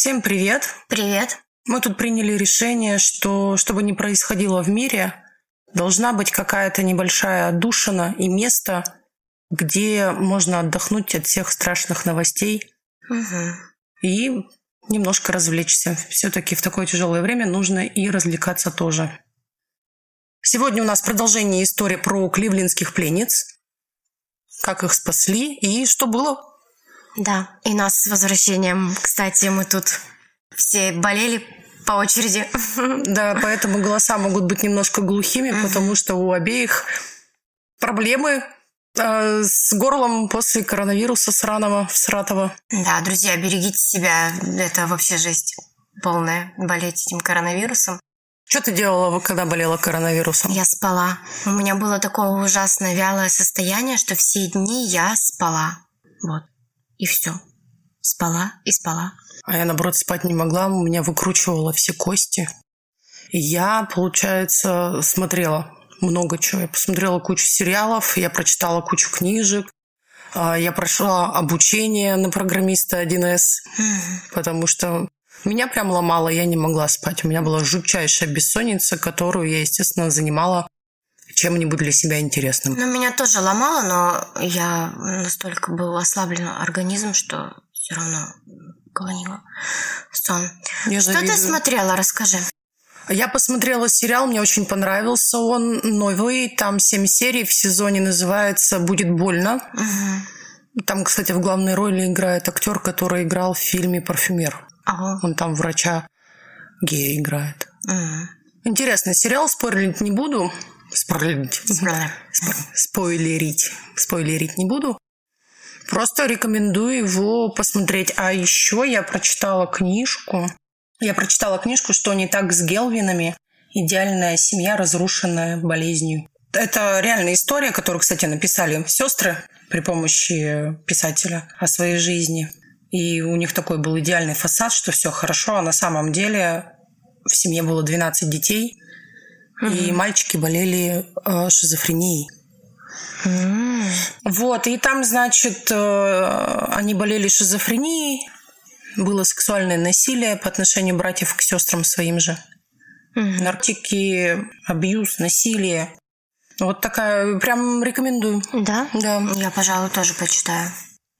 Всем привет! Привет! Мы тут приняли решение, что, чтобы не происходило в мире, должна быть какая-то небольшая отдушина и место, где можно отдохнуть от всех страшных новостей Угу. и немножко развлечься. Все-таки в такое тяжелое время нужно и развлекаться тоже. Сегодня у нас продолжение истории про кливлендских пленниц, как их спасли и что было. Да, и нас с возвращением. Кстати, мы тут все болели по очереди. Да, поэтому голоса могут быть немножко глухими, потому что у обеих проблемы э, с горлом после коронавируса сраного, всратого. Да, друзья, берегите себя. Это вообще жесть полная, болеть этим коронавирусом. Что ты делала, когда болела коронавирусом? Я спала. У меня было такое ужасное вялое состояние, что все дни я спала. Вот. И все. Спала и спала. А я, наоборот, спать не могла, у меня выкручивало все кости. И я, получается, смотрела много чего. Я посмотрела кучу сериалов, я прочитала кучу книжек, а, я прошла обучение на программиста 1С, потому что меня прям ломало, я не могла спать. У меня была жутчайшая бессонница, которую я, естественно, занимала чем-нибудь для себя интересным. Ну, меня тоже ломало, но я настолько был ослаблен организм, что все равно клонила сон. Я Что завидую. ты смотрела? Расскажи. Я посмотрела сериал, мне очень понравился он, новый, там семь серий в сезоне, называется «Будет больно». Мгм. Там, кстати, в главной роли играет актер, который играл в фильме «Парфюмер». Ага. Он там врача гея играет. М. Интересный сериал, спойлерить не буду. Спойлерить. Спойлер. Спо- Спойлерить. Спойлерить не буду. Просто рекомендую его посмотреть. А еще я прочитала книжку. Я прочитала книжку «Что не так с Гелвинами? Идеальная семья, разрушенная болезнью». Это реальная история, которую, кстати, написали сестры при помощи писателя о своей жизни. И у них такой был идеальный фасад, что все хорошо, а на самом деле в семье было 12 детей, и мальчики болели э, шизофренией. М. Вот, и там, значит, э, они болели шизофренией, было сексуальное насилие по отношению братьев к сестрам своим же. Мгм. Наркотики, абьюз, насилие. Вот такая, прям рекомендую. Да? Да. Я, пожалуй, тоже почитаю.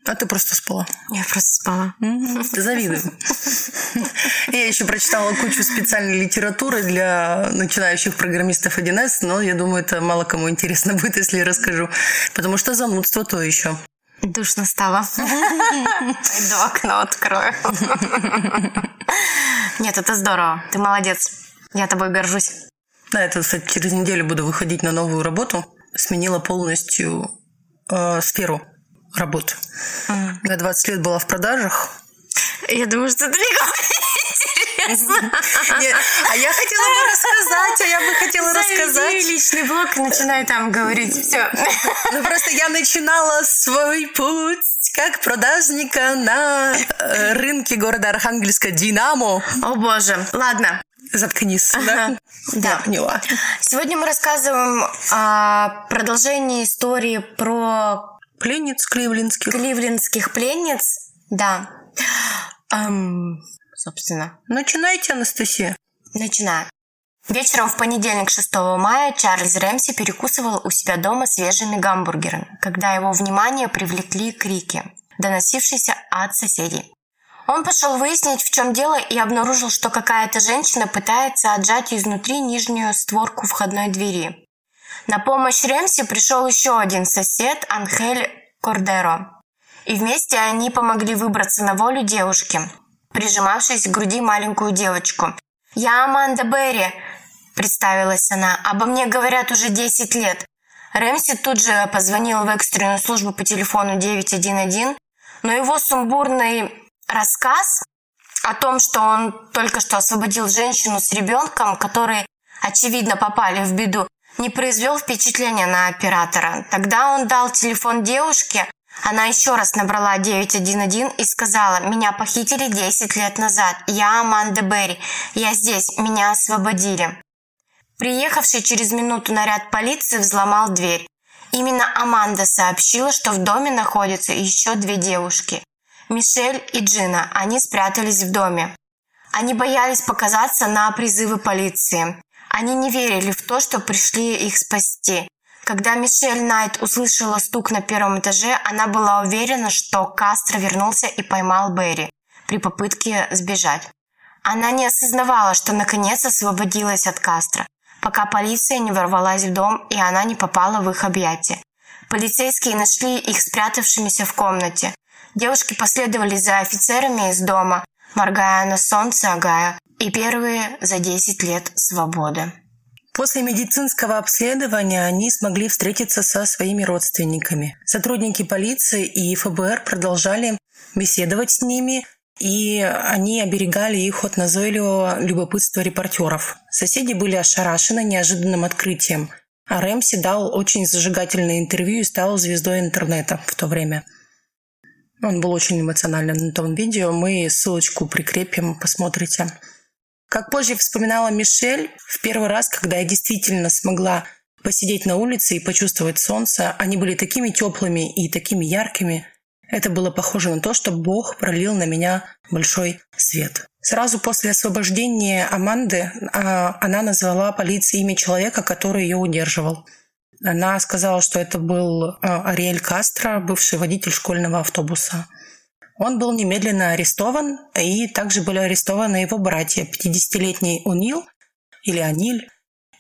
А ты просто спала. Я просто спала. Мгм. Завидую. Я еще прочитала кучу специальной литературы для начинающих программистов 1С, но я думаю, это мало кому интересно будет, если я расскажу. Потому что занудство то еще. Душно стало. Пойду окно открою. Нет, это здорово. Ты молодец. Я тобой горжусь. Да, это, кстати, через неделю буду выходить на новую работу. Сменила полностью э, сферу работы. М. Я 20 лет была в продажах. Я думаю, что не интересно. А я хотела бы рассказать, а я бы хотела Заведи рассказать. личный блог и начинай там говорить. Все. Ну, просто я начинала свой путь как продажника на э, рынке города Архангельска «Динамо». О боже. Ладно. Заткнись, Ага. да? Да. Я поняла. Сегодня мы рассказываем о продолжении истории про Пленниц кливлендских. кливлендских пленниц. Да. Ам, собственно, Начинайте, Анастасия. начинаю. Вечером в понедельник 6 мая Чарльз Рэмси перекусывал у себя дома свежими гамбургерами, когда его внимание привлекли крики, доносившиеся от соседей. Он пошел выяснить, в чем дело, и обнаружил, что какая-то женщина пытается отжать изнутри нижнюю створку входной двери. На помощь Рэмси пришел еще один сосед, Анхель Кордеро. И вместе они помогли выбраться на волю девушке, прижимавшись к груди маленькую девочку. «Я Аманда Берри», — представилась она. «Обо мне говорят уже 10 лет». Рэмси тут же позвонил в экстренную службу по телефону 911, но его сумбурный рассказ о том, что он только что освободил женщину с ребенком, которые, очевидно, попали в беду, не произвел впечатления на оператора. Тогда он дал телефон девушке, она еще раз набрала 911 и сказала, меня похитили 10 лет назад, я Аманда Берри, я здесь, меня освободили. Приехавший через минуту наряд полиции взломал дверь. Именно Аманда сообщила, что в доме находятся еще две девушки. Мишель и Джина. Они спрятались в доме. Они боялись показаться на призывы полиции. Они не верили в то, что пришли их спасти. Когда Мишель Найт услышала стук на первом этаже, она была уверена, что Кастро вернулся и поймал Берри при попытке сбежать. Она не осознавала, что наконец освободилась от Кастро, пока полиция не ворвалась в дом и она не попала в их объятия. Полицейские нашли их спрятавшимися в комнате. Девушки последовали за офицерами из дома, моргая на солнце Агая, и первые за 10 лет свободы. После медицинского обследования они смогли встретиться со своими родственниками. Сотрудники полиции и ФБР продолжали беседовать с ними, и они оберегали их от назойливого любопытства репортеров. Соседи были ошарашены неожиданным открытием, а Рэмси дал очень зажигательное интервью и стал звездой интернета в то время. Он был очень эмоциональным на том видео. Мы ссылочку прикрепим, посмотрите. Как позже вспоминала Мишель, в первый раз, когда я действительно смогла посидеть на улице и почувствовать солнце, они были такими теплыми и такими яркими. Это было похоже на то, что Бог пролил на меня большой свет. Сразу после освобождения Аманды а, она назвала полиции имя человека, который ее удерживал. Она сказала, что это был а, Ариэль Кастро, бывший водитель школьного автобуса. Он был немедленно арестован, и также были арестованы его братья, 50-летний Унил или Аниль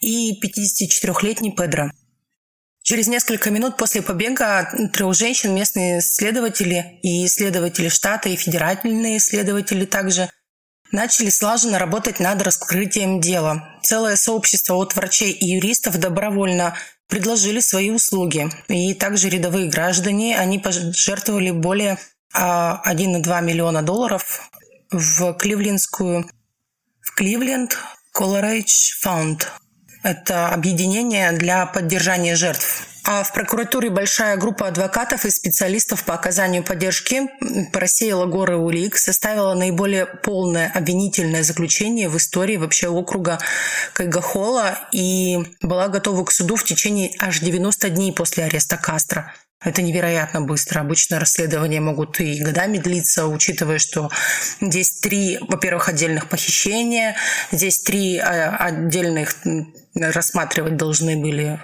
и 54-летний Педро. Через несколько минут после побега трех женщин местные следователи и исследователи штата и федеральные исследователи также начали слаженно работать над раскрытием дела. Целое сообщество от врачей и юристов добровольно предложили свои услуги. И также рядовые граждане, они пожертвовали более 1,2 миллиона долларов в кливлендскую в Кливленд Coleridge Fund. Это объединение для поддержания жертв. А в прокуратуре большая группа адвокатов и специалистов по оказанию поддержки просеяла горы улик, составила наиболее полное обвинительное заключение в истории вообще округа Кайгахола и была готова к суду в течение аж 90 дней после ареста Кастро. Это невероятно быстро. Обычно расследования могут и годами длиться, учитывая, что здесь три, во-первых, отдельных похищения, здесь три а, отдельных рассматривать должны были,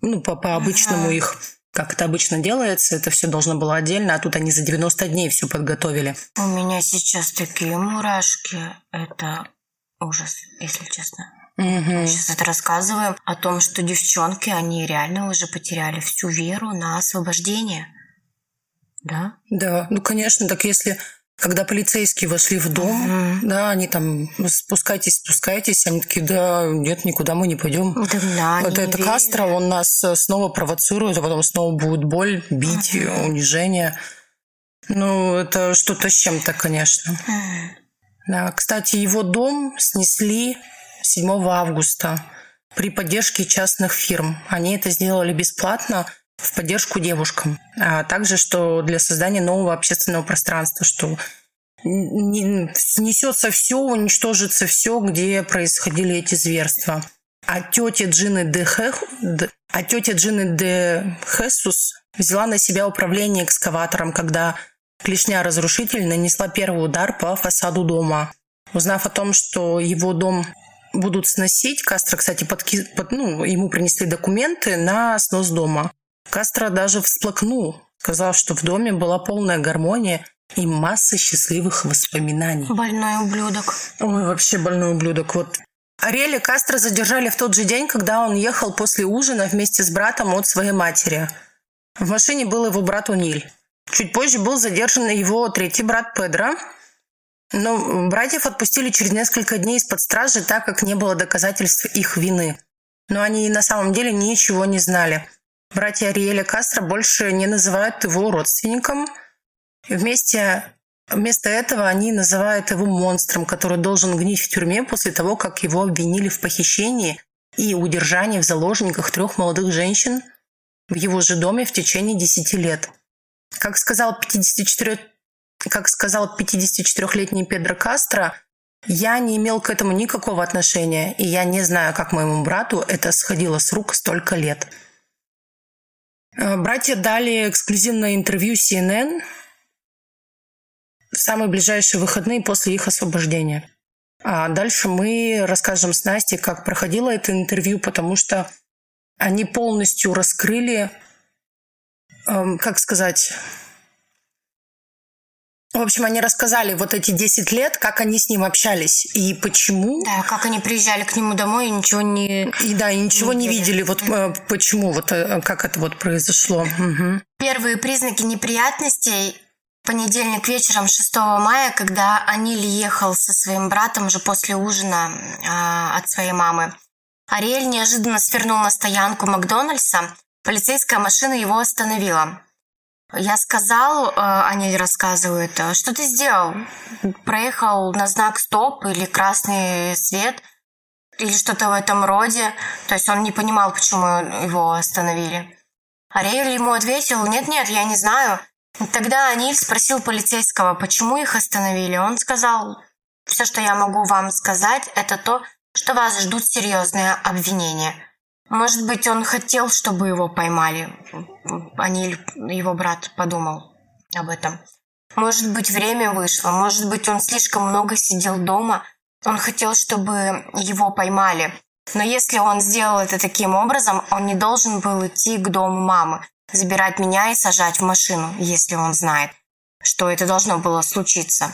ну, по, по обычному ага. их как это обычно делается, это все должно было отдельно, а тут они за 90 дней все подготовили. У меня сейчас такие мурашки. Это ужас, если честно. Угу. Мы сейчас это рассказываем о том, что девчонки, они реально уже потеряли всю веру на освобождение. Да? Да, ну конечно, так если когда полицейские вошли в дом, uh да, они там спускайтесь, спускайтесь, они такие, да, нет, никуда мы не пойдем. Да, да, вот это Кастро, он нас э, снова провоцирует, а потом снова будет боль, бить, uh унижение. Ну, это что-то с чем-то, конечно. uh Да, кстати, его дом снесли 7 августа при поддержке частных фирм. Они это сделали бесплатно в поддержку девушкам, а также что для создания нового общественного пространства, что снесется все, уничтожится все, где происходили эти зверства. А тетя Джины де, Хех, а тетя Джины де Хесус взяла на себя управление экскаватором, когда клешня разрушитель нанесла первый удар по фасаду дома. Узнав о том, что его дом будут сносить. Кастро, кстати, подки... под... ну, ему принесли документы на снос дома. Кастро даже всплакнул, сказал, что в доме была полная гармония и масса счастливых воспоминаний. Больной ублюдок. Ой, вообще больной ублюдок. Вот Ариэля Кастро задержали в тот же день, когда он ехал после ужина вместе с братом от своей матери. В машине был его брат Униль. Чуть позже был задержан его третий брат Педро, но братьев отпустили через несколько дней из-под стражи, так как не было доказательств их вины. Но они на самом деле ничего не знали. Братья Ариэля Кастро больше не называют его родственником. Вместе, вместо этого они называют его монстром, который должен гнить в тюрьме после того, как его обвинили в похищении и удержании в заложниках трех молодых женщин в его же доме в течение 10 лет. Как сказал 54 как сказал 54-летний Педро Кастро, я не имел к этому никакого отношения, и я не знаю, как моему брату это сходило с рук столько лет. Э, братья дали эксклюзивное интервью CNN, самые ближайшие выходные после их освобождения. А дальше мы расскажем с Настей, как проходило это интервью, потому что они полностью раскрыли, эм, как сказать, в общем, они рассказали вот эти 10 лет, как они с ним общались и почему. Да, как они приезжали к нему домой и ничего не... И да, и ничего не, не видели. Вот э, почему, вот э, как это вот произошло. Угу. Первые признаки неприятностей понедельник вечером 6 мая, когда Аниль ехал со своим братом уже после ужина э, от своей мамы. Ариэль неожиданно свернул на стоянку Макдональдса. Полицейская машина его остановила. Я сказал, э, они рассказывают, «А что ты сделал? Проехал на знак стоп или красный свет или что-то в этом роде. То есть он не понимал, почему его остановили. Ариэль ему ответил, нет-нет, я не знаю. Тогда Аниль спросил полицейского, почему их остановили. Он сказал, все, что я могу вам сказать, это то, что вас ждут серьезные обвинения. Может быть, он хотел, чтобы его поймали. Аниль, его брат, подумал об этом. Может быть, время вышло. Может быть, он слишком много сидел дома. Он хотел, чтобы его поймали. Но если он сделал это таким образом, он не должен был идти к дому мамы, забирать меня и сажать в машину, если он знает, что это должно было случиться.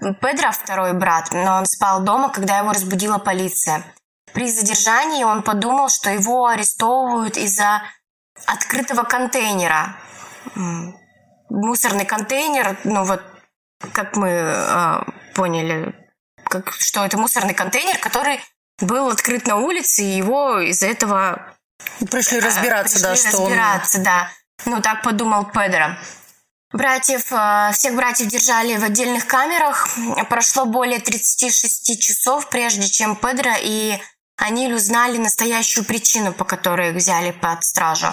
Педро второй брат, но он спал дома, когда его разбудила полиция. При задержании он подумал, что его арестовывают из-за открытого контейнера. Мусорный контейнер, ну вот, как мы э, поняли, как, что это мусорный контейнер, который был открыт на улице, и его из-за этого... Пришли разбираться, пришли да, что разбираться, он... да. Ну, так подумал Педро. Братьев, э, всех братьев держали в отдельных камерах. Прошло более 36 часов, прежде чем Педро и Аниль узнали настоящую причину, по которой их взяли под стражу.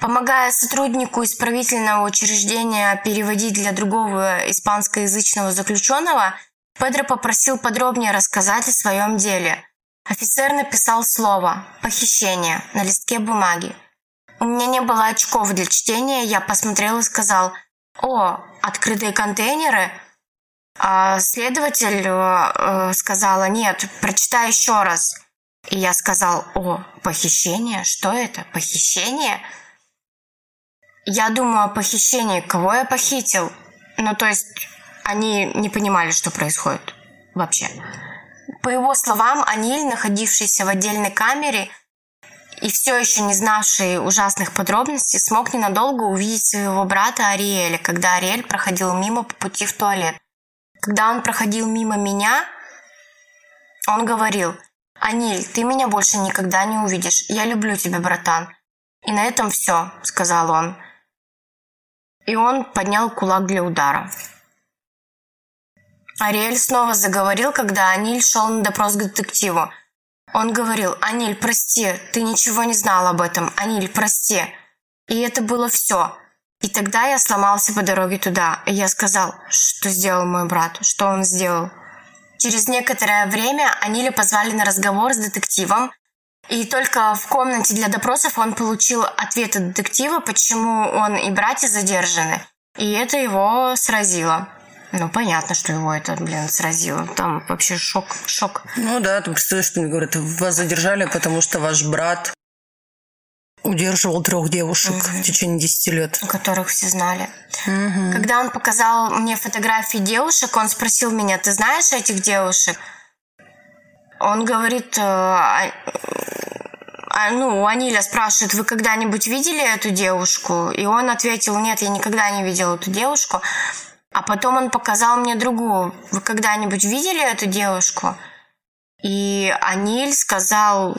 Помогая сотруднику исправительного учреждения переводить для другого испанскоязычного заключенного, Педро попросил подробнее рассказать о своем деле. Офицер написал слово «похищение» на листке бумаги. У меня не было очков для чтения, я посмотрел и сказал «О, открытые контейнеры?» а Следователь э сказала «Нет, прочитай еще раз». И я сказал, о, похищение? Что это? Похищение? Я думаю о похищении. Кого я похитил? Ну, то есть, они не понимали, что происходит вообще. По его словам, Аниль, находившийся в отдельной камере и все еще не знавший ужасных подробностей, смог ненадолго увидеть своего брата Ариэля, когда Ариэль проходил мимо по пути в туалет. Когда он проходил мимо меня, он говорил – «Аниль, ты меня больше никогда не увидишь. Я люблю тебя, братан». «И на этом все», — сказал он. И он поднял кулак для удара. Ариэль снова заговорил, когда Аниль шел на допрос к детективу. Он говорил, «Аниль, прости, ты ничего не знал об этом. Аниль, прости». И это было все. И тогда я сломался по дороге туда. И я сказал, что сделал мой брат, что он сделал. Через некоторое время Анилю позвали на разговор с детективом, и только в комнате для допросов он получил ответ от детектива, почему он и братья задержаны. И это его сразило. Ну, понятно, что его это, блин, сразило. Там вообще шок, шок. Ну да, ты представляешь, что мне говорят, вас задержали, потому что ваш брат удерживал трех девушек угу. в течение 10 лет. Которых все знали. Угу. Когда он показал мне фотографии девушек, он спросил меня, ты знаешь этих девушек? Он говорит, э, а, а, ну, Аниля спрашивает, вы когда-нибудь видели эту девушку? И он ответил, нет, я никогда не видел эту девушку. А потом он показал мне другую. Вы когда-нибудь видели эту девушку? И Аниль сказал,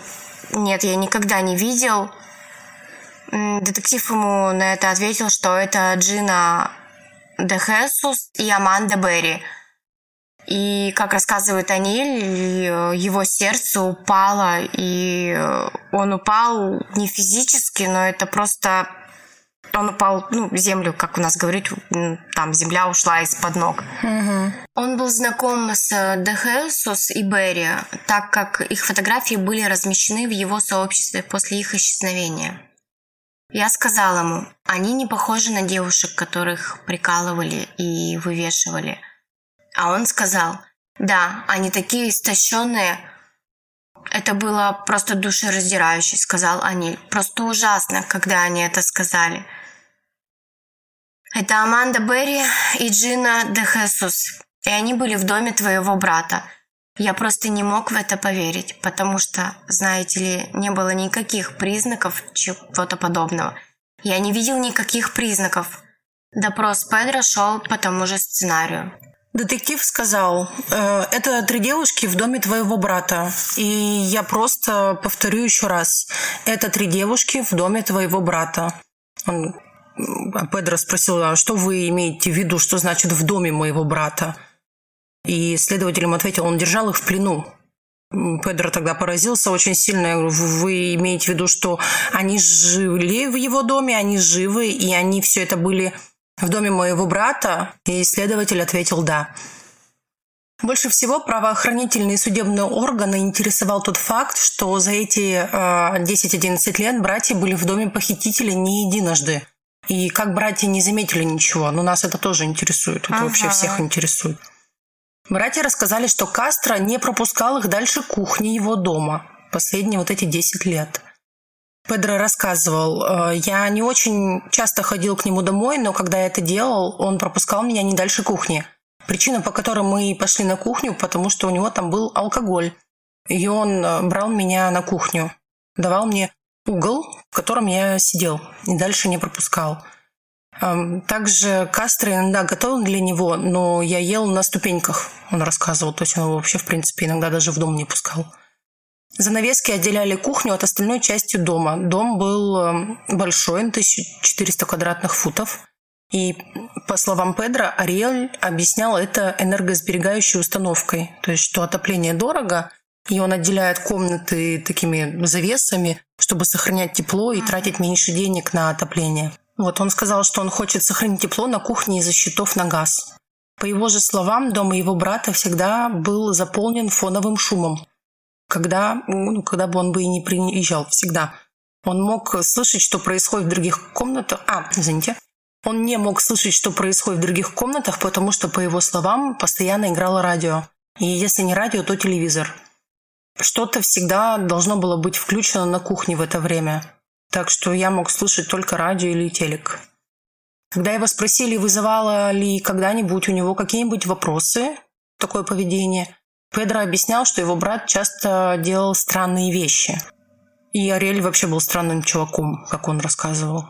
нет, я никогда не видел. Детектив ему на это ответил, что это Джина де Хесус и Аманда Берри. И, как рассказывает Аниль, его сердце упало, и он упал не физически, но это просто... Он упал ну, землю, как у нас говорит, там земля ушла из-под ног. Угу. Он был знаком с Дехесус и Берри, так как их фотографии были размещены в его сообществе после их исчезновения. Я сказал ему, они не похожи на девушек, которых прикалывали и вывешивали. А он сказал, да, они такие истощенные. Это было просто душераздирающе, сказал Аниль. Просто ужасно, когда они это сказали. Это Аманда Берри и Джина де. И они были в доме твоего брата. Я просто не мог в это поверить, потому что, знаете ли, не было никаких признаков чего-то подобного. Я не видел никаких признаков. Допрос Педро шел по тому же сценарию. Детектив сказал, э, это три девушки в доме твоего брата. И я просто повторю еще раз. Это три девушки в доме твоего брата. Он, Педро спросил, а что вы имеете в виду, что значит в доме моего брата? И следователь ему ответил, он держал их в плену. Педро тогда поразился очень сильно. Я говорю, вы имеете в виду, что они жили в его доме, они живы, и они все это были в доме моего брата? И следователь ответил «да». Больше всего правоохранительные и судебные органы интересовал тот факт, что за эти э, 10-11 лет братья были в доме похитителя не единожды. И как братья не заметили ничего. Но нас это тоже интересует. Это ага. вообще всех интересует. Братья рассказали, что Кастро не пропускал их дальше кухни его дома последние вот эти 10 лет. Педро рассказывал, «Э, я не очень часто ходил к нему домой, но когда я это делал, он пропускал меня не дальше кухни. Причина, по которой мы пошли на кухню, потому что у него там был алкоголь. И он э, брал меня на кухню, давал мне угол, в котором я сидел, и дальше не пропускал. Также Кастро иногда готовил для него, но я ел на ступеньках, он рассказывал. То есть он вообще, в принципе, иногда даже в дом не пускал. Занавески отделяли кухню от остальной части дома. Дом был большой, 1400 квадратных футов. И, по словам Педро, Ариэль объяснял это энергосберегающей установкой. То есть, что отопление дорого, и он отделяет комнаты такими завесами, чтобы сохранять тепло и тратить меньше денег на отопление. Вот он сказал, что он хочет сохранить тепло на кухне из-за счетов на газ. По его же словам, дом его брата всегда был заполнен фоновым шумом. Когда, ну, когда бы он бы и не приезжал, всегда. Он мог слышать, что происходит в других комнатах. А, извините. Он не мог слышать, что происходит в других комнатах, потому что, по его словам, постоянно играло радио. И если не радио, то телевизор. Что-то всегда должно было быть включено на кухне в это время. Так что я мог слушать только радио или телек. Когда его спросили, вызывало ли когда-нибудь у него какие-нибудь вопросы, такое поведение, Педро объяснял, что его брат часто делал странные вещи. И Ариэль вообще был странным чуваком, как он рассказывал.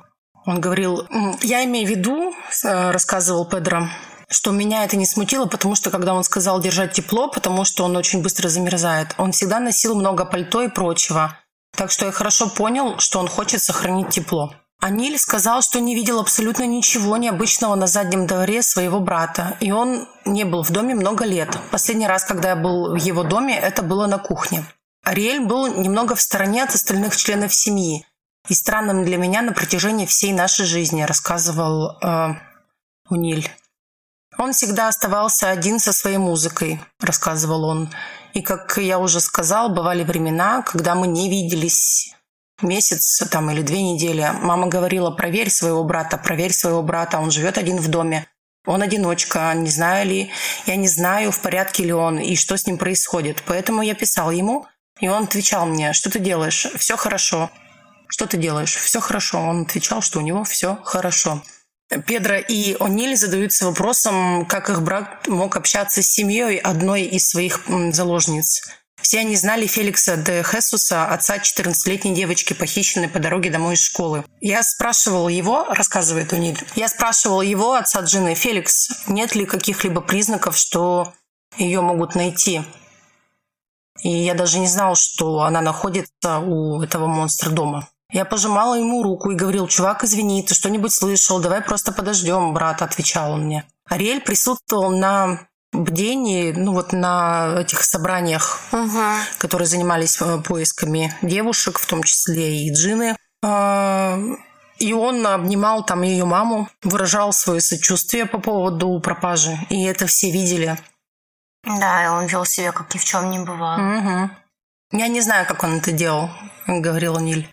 Он говорил, я имею в виду, э, рассказывал Педро, что меня это не смутило, потому что когда он сказал держать тепло, потому что он очень быстро замерзает, он всегда носил много пальто и прочего. Так что я хорошо понял, что он хочет сохранить тепло. Аниль сказал, что не видел абсолютно ничего необычного на заднем дворе своего брата, и он не был в доме много лет. Последний раз, когда я был в его доме, это было на кухне. Ариэль был немного в стороне от остальных членов семьи и странным для меня на протяжении всей нашей жизни, рассказывал э, Униль. Он всегда оставался один со своей музыкой, рассказывал он. И, как я уже сказал, бывали времена, когда мы не виделись месяц там, или две недели. Мама говорила, проверь своего брата, проверь своего брата, он живет один в доме. Он одиночка, не знаю ли, я не знаю, в порядке ли он и что с ним происходит. Поэтому я писал ему, и он отвечал мне, что ты делаешь? Все хорошо. Что ты делаешь? Все хорошо. Он отвечал, что у него все хорошо. Педро и О'Ниль задаются вопросом, как их брат мог общаться с семьей одной из своих заложниц. Все они знали Феликса де Хесуса, отца 14-летней девочки, похищенной по дороге домой из школы. Я спрашивал его, рассказывает Униль, я спрашивал его, отца Джины, Феликс, нет ли каких-либо признаков, что ее могут найти. И я даже не знал, что она находится у этого монстра дома. Я пожимала ему руку и говорил, чувак, извини, ты что-нибудь слышал, давай просто подождем, брат, отвечал он мне. Ариэль присутствовал на бдении, ну вот на этих собраниях, угу. которые занимались э, поисками девушек, в том числе и Джины. А, и он обнимал там ее маму, выражал свое сочувствие по поводу пропажи. И это все видели. Да, и он вел себя, как ни в чем не бывало. Угу. Я не знаю, как он это делал, говорил Ниль.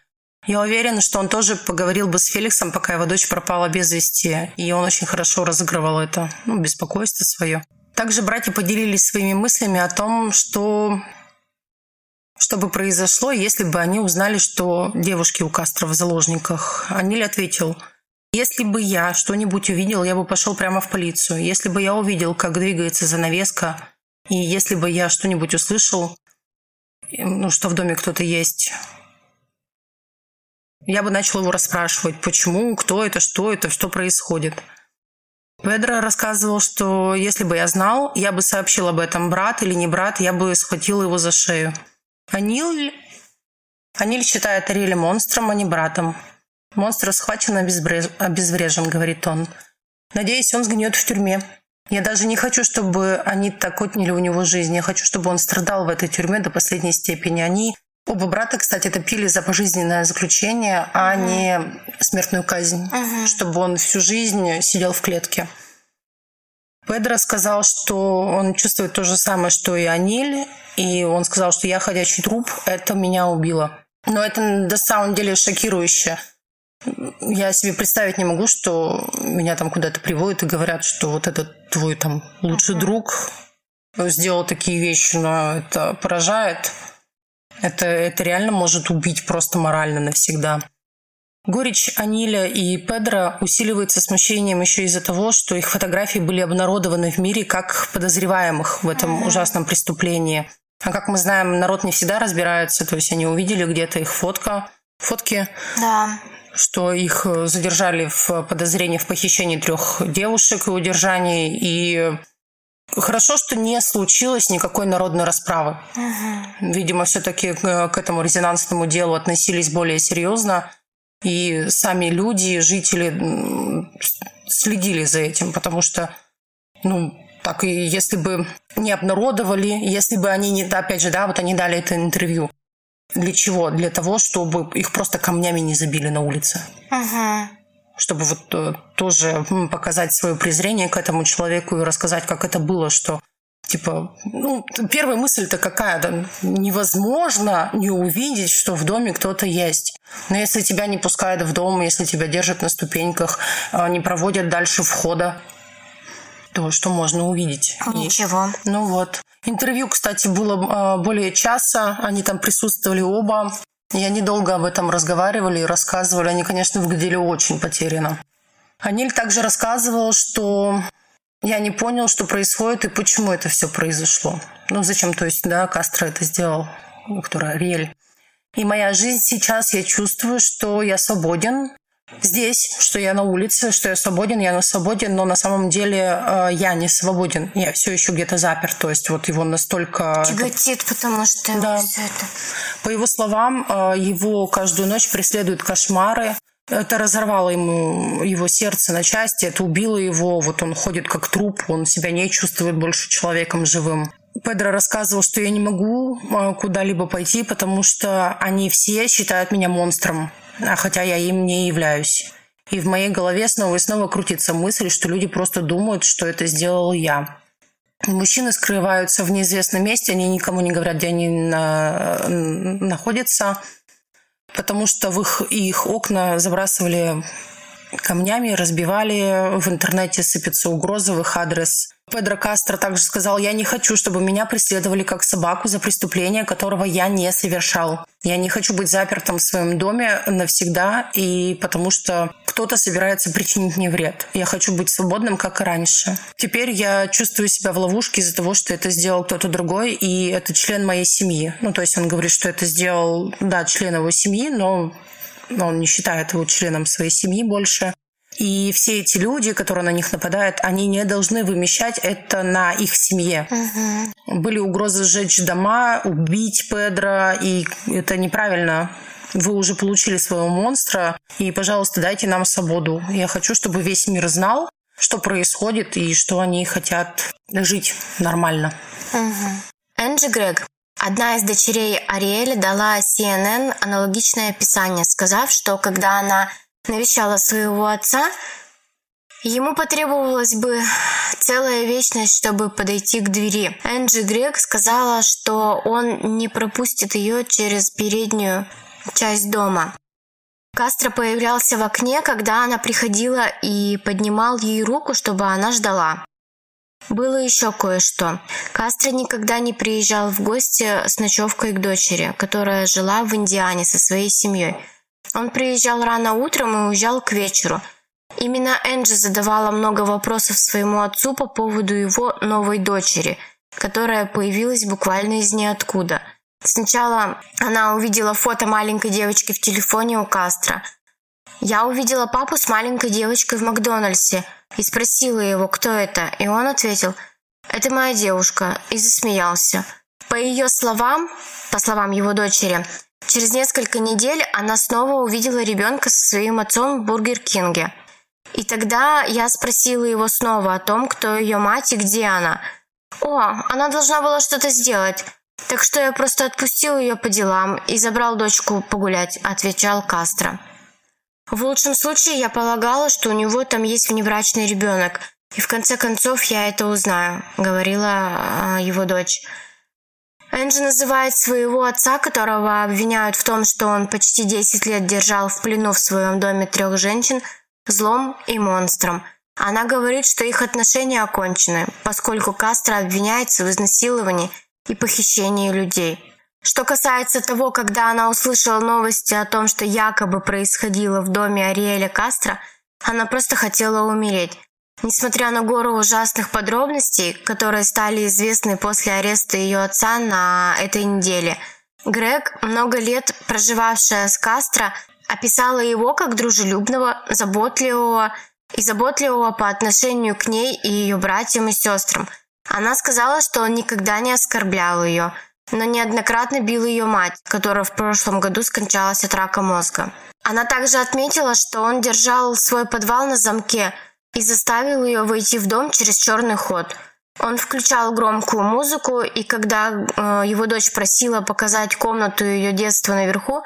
Я уверена, что он тоже поговорил бы с Феликсом, пока его дочь пропала без вести, и он очень хорошо разыгрывал это, ну, беспокойство свое. Также братья поделились своими мыслями о том, что что бы произошло, если бы они узнали, что девушки у Кастро в заложниках. Аниль ответил, если бы я что-нибудь увидел, я бы пошел прямо в полицию. Если бы я увидел, как двигается занавеска, и если бы я что-нибудь услышал, ну, что в доме кто-то есть, я бы начал его расспрашивать, почему, кто это, что это, что происходит. Педро рассказывал, что если бы я знал, я бы сообщил об этом брат или не брат, я бы схватил его за шею. Аниль... Аниль считает Ариэля монстром, а не братом. Монстр схвачен обезвреж... обезврежен, говорит он. Надеюсь, он сгниет в тюрьме. Я даже не хочу, чтобы они так отняли у него жизнь. Я хочу, чтобы он страдал в этой тюрьме до последней степени. Они Оба брата, кстати, топили за пожизненное заключение, а угу. не смертную казнь, угу. чтобы он всю жизнь сидел в клетке. Педро сказал, что он чувствует то же самое, что и Аниль, и он сказал, что я ходячий труп, это меня убило. Но это на самом деле шокирующе. Я себе представить не могу, что меня там куда-то приводят и говорят, что вот этот твой там лучший uh друг сделал такие вещи, но это поражает. Это, это реально может убить просто морально навсегда. Горечь Аниля и Педро усиливается смущением еще из-за того, что их фотографии были обнародованы в мире как подозреваемых в этом mm-hmm. ужасном преступлении. А как мы знаем, народ не всегда разбирается, то есть они увидели где-то их фотка, фотки, да. что их задержали в подозрении в похищении трех девушек и удержании, и Хорошо, что не случилось никакой народной расправы. Угу. Видимо, все-таки к этому резонансному делу относились более серьезно. И сами люди, жители следили за этим, потому что, ну, так и если бы не обнародовали, если бы они не, опять же, да, вот они дали это интервью. Для чего? Для того, чтобы их просто камнями не забили на улице. Угу чтобы вот э, тоже показать свое презрение к этому человеку и рассказать, как это было, что Типа, ну, первая мысль-то какая? Да? Невозможно не увидеть, что в доме кто-то есть. Но если тебя не пускают в дом, если тебя держат на ступеньках, а, не проводят дальше входа, то что можно увидеть? Ничего. И, ну вот. Интервью, кстати, было а, более часа. Они там присутствовали оба. И они долго об этом разговаривали и рассказывали. Они, конечно, выглядели очень потеряно. Аниль также рассказывал, что я не понял, что происходит и почему это все произошло. Ну, зачем, то есть, да, Кастро это сделал, Виктор Ариэль. И моя жизнь сейчас, я чувствую, что я свободен, здесь, что я на улице, что я свободен, я на свободе, но на самом деле э, я не свободен. Я все еще где-то заперт. То есть вот его настолько... Тяготит, потому что да. все это... По его словам, э, его каждую ночь преследуют кошмары. Это разорвало ему его сердце на части, это убило его. Вот он ходит как труп, он себя не чувствует больше человеком живым. Педро рассказывал, что я не могу э, куда-либо пойти, потому что они все считают меня монстром хотя я им не являюсь. И в моей голове снова и снова крутится мысль, что люди просто думают, что это сделал я. Мужчины скрываются в неизвестном месте, они никому не говорят, где они на... находятся, потому что в их, их окна забрасывали камнями, разбивали, в интернете сыпятся угрозы в их адрес. Педро Кастро также сказал, я не хочу, чтобы меня преследовали как собаку за преступление, которого я не совершал. Я не хочу быть запертым в своем доме навсегда, и потому что кто-то собирается причинить мне вред. Я хочу быть свободным, как и раньше. Теперь я чувствую себя в ловушке из-за того, что это сделал кто-то другой, и это член моей семьи. Ну, то есть он говорит, что это сделал, да, член его семьи, но он не считает его членом своей семьи больше. И все эти люди, которые на них нападают, они не должны вымещать это на их семье. Угу. Были угрозы сжечь дома, убить Педро, и это неправильно. Вы уже получили своего монстра, и, пожалуйста, дайте нам свободу. Я хочу, чтобы весь мир знал, что происходит и что они хотят жить нормально. Угу. Энджи Грег, Одна из дочерей Ариэля дала CNN аналогичное описание, сказав, что когда она навещала своего отца, ему потребовалась бы целая вечность, чтобы подойти к двери. Энджи Грег сказала, что он не пропустит ее через переднюю часть дома. Кастро появлялся в окне, когда она приходила и поднимал ей руку, чтобы она ждала. Было еще кое-что. Кастро никогда не приезжал в гости с ночевкой к дочери, которая жила в Индиане со своей семьей. Он приезжал рано утром и уезжал к вечеру. Именно Энджи задавала много вопросов своему отцу по поводу его новой дочери, которая появилась буквально из ниоткуда. Сначала она увидела фото маленькой девочки в телефоне у Кастро. «Я увидела папу с маленькой девочкой в Макдональдсе», и спросила его, кто это, и он ответил «Это моя девушка», и засмеялся. По ее словам, по словам его дочери, через несколько недель она снова увидела ребенка со своим отцом в Бургер Кинге. И тогда я спросила его снова о том, кто ее мать и где она. «О, она должна была что-то сделать. Так что я просто отпустил ее по делам и забрал дочку погулять», – отвечал Кастро. В лучшем случае я полагала, что у него там есть внебрачный ребенок, и в конце концов я это узнаю, говорила э, его дочь. Энджи называет своего отца, которого обвиняют в том, что он почти 10 лет держал в плену в своем доме трех женщин, злом и монстром. Она говорит, что их отношения окончены, поскольку Кастро обвиняется в изнасиловании и похищении людей. Что касается того, когда она услышала новости о том, что якобы происходило в доме Ариэля Кастро, она просто хотела умереть. Несмотря на гору ужасных подробностей, которые стали известны после ареста ее отца на этой неделе, Грег, много лет проживавшая с Кастро, описала его как дружелюбного, заботливого и заботливого по отношению к ней и ее братьям и сестрам. Она сказала, что он никогда не оскорблял ее – но неоднократно бил ее мать, которая в прошлом году скончалась от рака мозга. Она также отметила, что он держал свой подвал на замке и заставил ее войти в дом через черный ход. Он включал громкую музыку, и когда э, его дочь просила показать комнату ее детства наверху,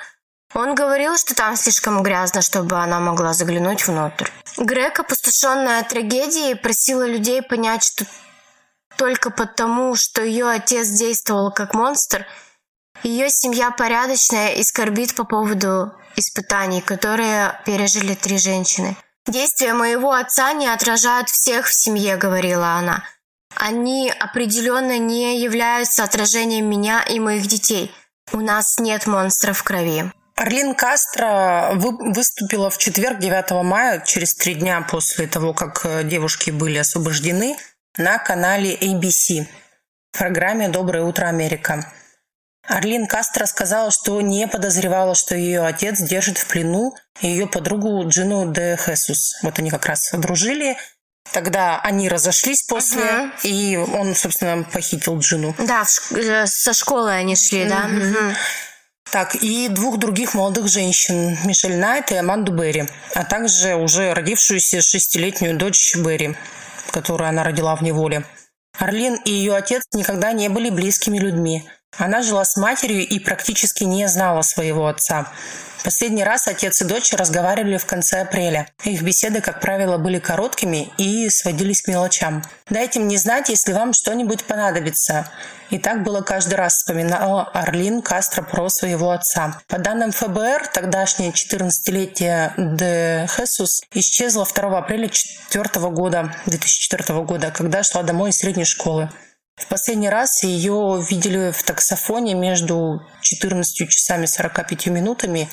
он говорил, что там слишком грязно, чтобы она могла заглянуть внутрь. Грег, опустошенная трагедией, просила людей понять, что только потому, что ее отец действовал как монстр, ее семья порядочная и скорбит по поводу испытаний, которые пережили три женщины. «Действия моего отца не отражают всех в семье», — говорила она. «Они определенно не являются отражением меня и моих детей. У нас нет монстров в крови». Орлин Кастро выступила в четверг, 9 мая, через три дня после того, как э, девушки были освобождены, на канале ABC в программе «Доброе утро, Америка». Арлин Кастро сказала, что не подозревала, что ее отец держит в плену ее подругу Джину де Хесус. Вот они как раз дружили. Тогда они разошлись после, uh-huh. и он, собственно, похитил Джину. Да, э, со школы они шли, да. Uh-huh. Так, и двух других молодых женщин, Мишель Найт и Аманду Берри, а также уже родившуюся шестилетнюю дочь Берри которую она родила в неволе. Орлин и ее отец никогда не были близкими людьми. Она жила с матерью и практически не знала своего отца. Последний раз отец и дочь разговаривали в конце апреля. Их беседы, как правило, были короткими и сводились к мелочам. «Дайте мне знать, если вам что-нибудь понадобится». И так было каждый раз, вспоминала Орлин Кастро про своего отца. По данным ФБР, тогдашняя 14-летняя Де Хесус исчезла 2 апреля 2004 года, 2004 года, когда шла домой из средней школы. В последний раз ее видели в таксофоне между 14 часами 45 минутами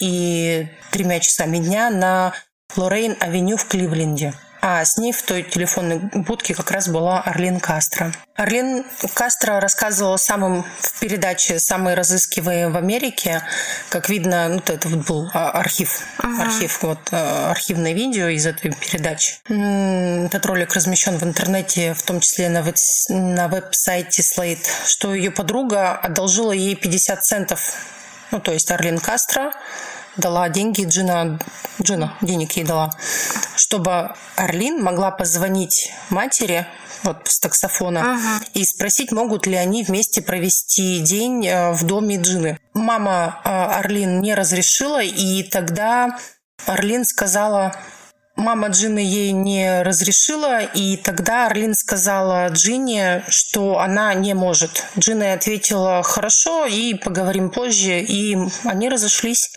и тремя часами дня на Лоррейн-авеню в Кливленде. А с ней в той телефонной будке как раз была Орлин Кастро. Орлин Кастро рассказывала самым в передаче «Самые разыскиваемые в Америке». Как видно, ну, это вот был а, архив, ага. архив, вот а, архивное видео из этой передачи. Этот ролик размещен в интернете, в том числе на, веб- на веб-сайте Slate, что ее подруга одолжила ей 50 центов ну, то есть Орлин Кастро дала деньги, Джина, Джина денег ей дала, чтобы Орлин могла позвонить матери вот с таксофона ага. и спросить, могут ли они вместе провести день э, в доме Джины. Мама э, Орлин не разрешила, и тогда Орлин сказала, Мама Джины ей не разрешила, и тогда Орлин сказала Джине, что она не может. Джина ответила «хорошо» и поговорим позже, и они разошлись.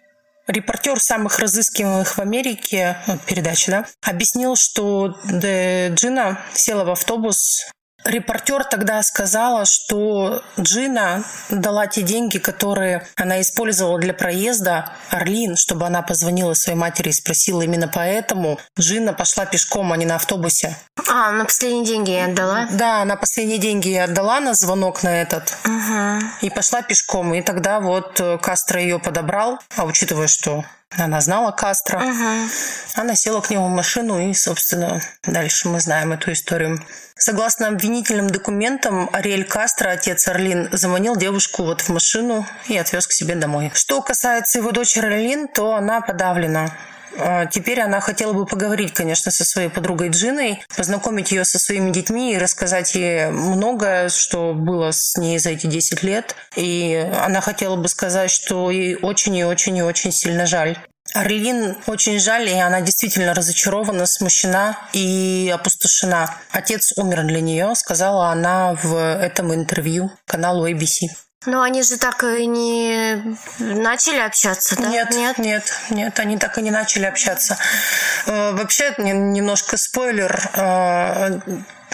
Репортер самых разыскиваемых в Америке, ну, передача, да, объяснил, что Джина села в автобус Репортер тогда сказала, что Джина дала те деньги, которые она использовала для проезда Орлин, чтобы она позвонила своей матери и спросила именно поэтому. Джина пошла пешком, а не на автобусе. А, на последние деньги я отдала? Да, на последние деньги я отдала на звонок на этот. Угу. И пошла пешком. И тогда вот э, Кастро ее подобрал. А учитывая, что она знала Кастро. Угу. Она села к нему в машину, и, собственно, дальше мы знаем эту историю. Согласно обвинительным документам, Ариэль Кастро, отец Орлин, заманил девушку вот в машину и отвез к себе домой. Что касается его дочери Орлин, то она подавлена. А, теперь она хотела бы поговорить, конечно, со своей подругой Джиной, познакомить ее со своими детьми и рассказать ей многое, что было с ней за эти 10 лет. И она хотела бы сказать, что ей очень и очень и очень сильно жаль. Орлин очень жаль, и она действительно разочарована, смущена и опустошена. Отец умер для нее, сказала она в этом интервью каналу ABC. Но они же так и не начали общаться, да? Нет, нет, нет, нет, они так и не начали общаться. Э, вообще, немножко спойлер, э,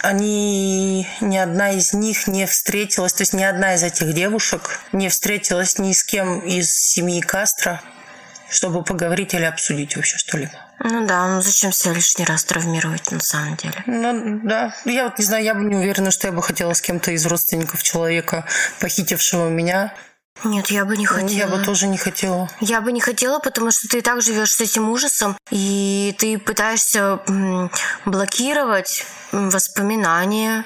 они, ни одна из них не встретилась, то есть ни одна из этих девушек не встретилась ни с кем из семьи Кастро чтобы поговорить или обсудить вообще что-либо. Ну да, ну зачем себя лишний раз травмировать на самом деле? Ну да. Я вот не знаю, я бы не уверена, что я бы хотела с кем-то из родственников человека, похитившего меня. Нет, я бы не хотела. Я бы тоже не хотела. Я бы не хотела, потому что ты и так живешь с этим ужасом, и ты пытаешься блокировать воспоминания,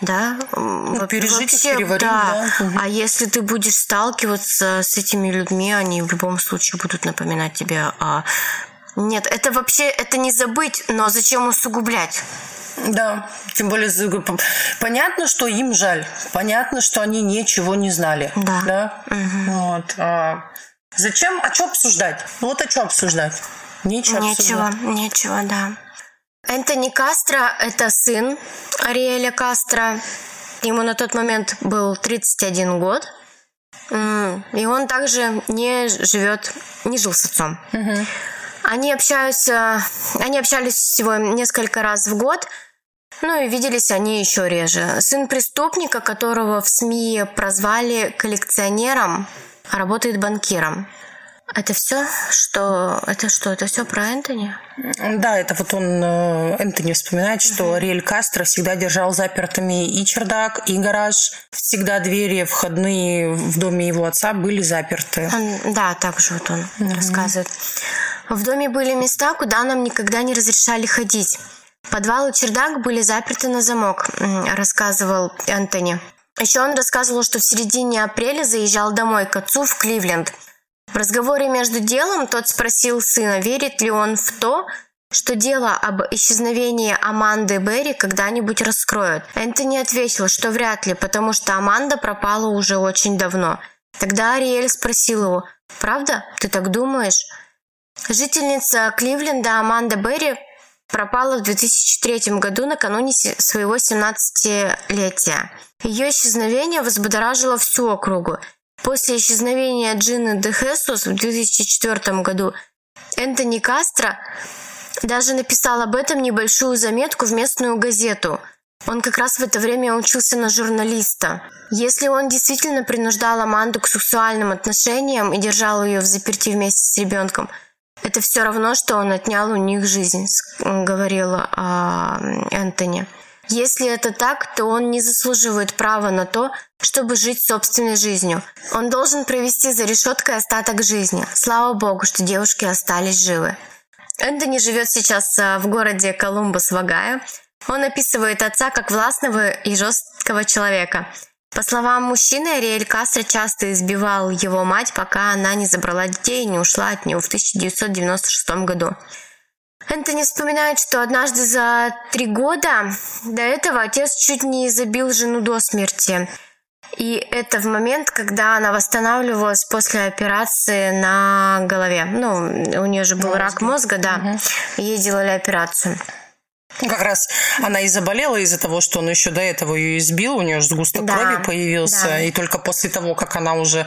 да? Ну, пережить вообще, переварить, да. да. А если ты будешь сталкиваться с этими людьми, они в любом случае будут напоминать тебе о... Нет, это вообще, это не забыть, но зачем усугублять? Да, тем более понятно, что им жаль, понятно, что они ничего не знали. Да. да? Угу. Вот. А зачем? А что обсуждать? Ну вот а что обсуждать? Нечего. Нечего, обсуждать. нечего, да. Энтони Кастро – это сын Ариэля Кастро. Ему на тот момент был 31 год. И он также не живет, не жил с отцом. Угу. Они общаются, они общались всего несколько раз в год, ну и виделись они еще реже. Сын преступника, которого в СМИ прозвали коллекционером, работает банкиром. Это все, что это что? Это все про Энтони? Да, это вот он э, Энтони вспоминает, что uh-huh. Риэль Кастро всегда держал запертыми и чердак, и гараж. Всегда двери входные в доме его отца были заперты. Он, да, так же вот он uh-huh. рассказывает. В доме были места, куда нам никогда не разрешали ходить. Подвал и чердак были заперты на замок, рассказывал Энтони. Еще он рассказывал, что в середине апреля заезжал домой к отцу в Кливленд – в разговоре между делом тот спросил сына, верит ли он в то, что дело об исчезновении Аманды Берри когда-нибудь раскроют. Энтони ответил, что вряд ли, потому что Аманда пропала уже очень давно. Тогда Ариэль спросил его, «Правда? Ты так думаешь?» Жительница Кливленда Аманда Берри пропала в 2003 году накануне своего 17-летия. Ее исчезновение взбудоражило всю округу. После исчезновения Джины де Хесус в 2004 году Энтони Кастро даже написал об этом небольшую заметку в местную газету. Он как раз в это время учился на журналиста. Если он действительно принуждал Аманду к сексуальным отношениям и держал ее в заперти вместе с ребенком, это все равно, что он отнял у них жизнь, говорила а, Энтони. Если это так, то он не заслуживает права на то, чтобы жить собственной жизнью. Он должен провести за решеткой остаток жизни. Слава богу, что девушки остались живы. Энтони живет сейчас а, в городе Колумбус в Огайо. Он описывает отца как властного и жесткого человека. По словам мужчины, Ариэль Кастро часто избивал его мать, пока она не забрала детей и не ушла от него в 1996 году. Энтони вспоминает, что однажды за три года до этого отец чуть не забил жену до смерти. И это в момент, когда она восстанавливалась после операции на голове. Ну, у нее же был Мозги. рак мозга, да. Угу. Ей делали операцию. Ну, как раз она и заболела из-за того, что он еще до этого ее избил, у нее же сгусток да, крови появился, да. и только после того, как она уже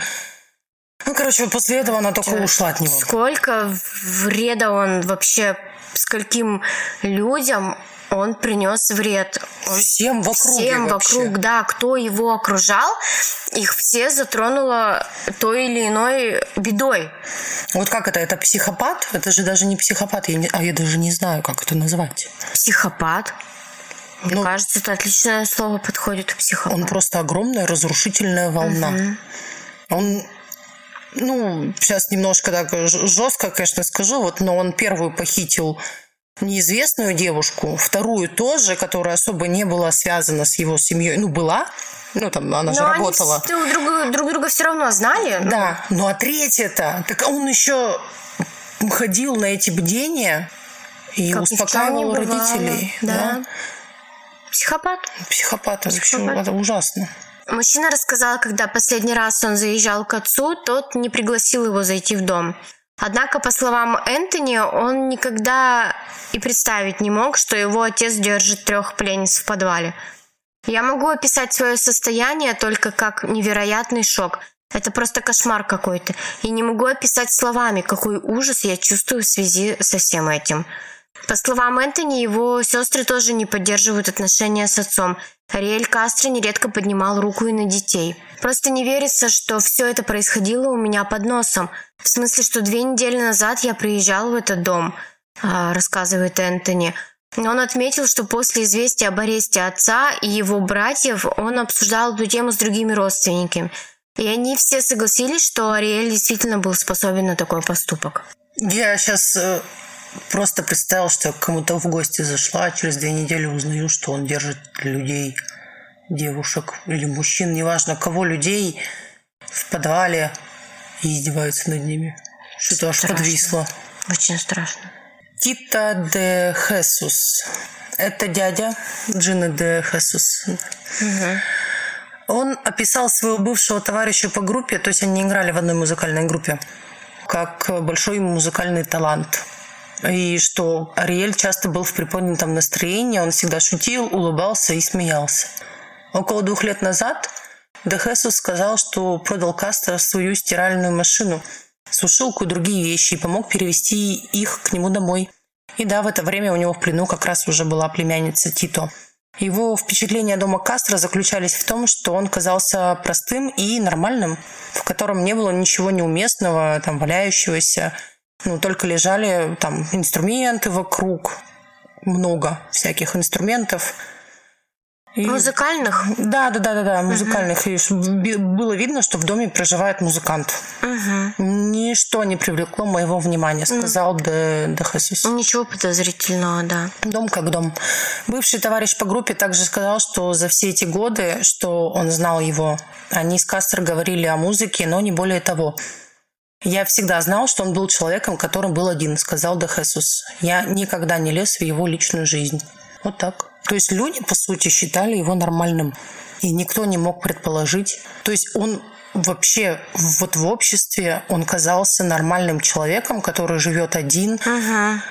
Ну, короче, после этого она только ушла от него. Сколько вреда он вообще, скольким людям он принес вред. Он всем вокруг. Всем вообще. вокруг, да, кто его окружал, их все затронуло той или иной бедой. Вот как это? Это психопат? Это же даже не психопат, я не, а я даже не знаю, как это назвать. Психопат. Мне ну, кажется, это отличное слово подходит психопат. Он просто огромная разрушительная волна. Угу. Он ну, сейчас немножко так жестко, конечно, скажу, вот, но он первую похитил неизвестную девушку, вторую тоже, которая особо не была связана с его семьей, ну, была, ну, там, она но же работала. Они друг друга, друг друга все равно знали. Да, ну, а третья-то, так он еще ходил на эти бдения и как успокаивал родителей. Да. да. Психопат. Психопат, Психопат. вообще это ужасно. Мужчина рассказал, когда последний раз он заезжал к отцу, тот не пригласил его зайти в дом. Однако, по словам Энтони, он никогда и представить не мог, что его отец держит трех пленниц в подвале. Я могу описать свое состояние только как невероятный шок. Это просто кошмар какой-то. И не могу описать словами, какой ужас я чувствую в связи со всем этим. По словам Энтони, его сестры тоже не поддерживают отношения с отцом. Ариэль Кастро нередко поднимал руку и на детей. Просто не верится, что все это происходило у меня под носом. В смысле, что две недели назад я приезжал в этот дом, а, рассказывает Энтони. Он отметил, что после известия об аресте отца и его братьев он обсуждал эту тему с другими родственниками. И они все согласились, что Ариэль действительно был способен на такой поступок. Я сейчас э, Просто представил, что я к кому-то в гости зашла, а через две недели узнаю, что он держит людей, девушек или мужчин, неважно кого, людей в подвале и издеваются над ними. Что-то аж подвисло. Очень страшно. Тита де Хесус. Это дядя Джина де Хесус. Угу. Он описал своего бывшего товарища по группе, то есть они играли в одной музыкальной группе, как большой музыкальный талант – и что Ариэль часто был в приподнятом настроении, он всегда шутил, улыбался и смеялся. Около двух лет назад Дехесус сказал, что продал Кастро свою стиральную машину, сушилку и другие вещи и помог перевести их к нему домой. И да, в это время у него в плену как раз уже была племянница Тито. Его впечатления дома Кастро заключались в том, что он казался простым и нормальным, в котором не было ничего неуместного, там, валяющегося, ну, только лежали там инструменты вокруг, много всяких инструментов. И... Музыкальных? Да, да, да, да, да, музыкальных. Uh-huh. И было видно, что в доме проживает музыкант. Uh-huh. Ничто не привлекло моего внимания, сказал uh-huh. Де, Де. Ничего подозрительного, да. Дом как дом. Бывший товарищ по группе также сказал, что за все эти годы, что он знал его, они с Кастер говорили о музыке, но не более того. «Я всегда знал, что он был человеком, которым был один», — сказал Де Хесус. «Я никогда не лез в его личную жизнь». Вот так. То есть люди, по сути, считали его нормальным. И никто не мог предположить. То есть он вообще вот в обществе он казался нормальным человеком, который живет один. Угу.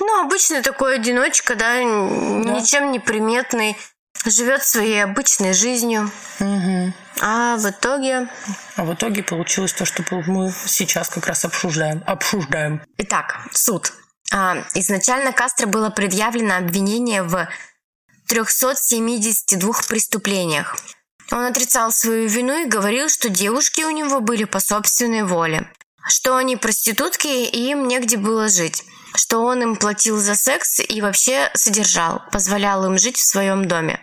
Ну, обычный такой одиночка, да, да. ничем не приметный, живет своей обычной жизнью. Угу. А в итоге... А в итоге получилось то, что мы сейчас как раз обсуждаем. обсуждаем. Итак, суд. А, изначально Кастро было предъявлено обвинение в 372 преступлениях. Он отрицал свою вину и говорил, что девушки у него были по собственной воле, что они проститутки и им негде было жить, что он им платил за секс и вообще содержал, позволял им жить в своем доме.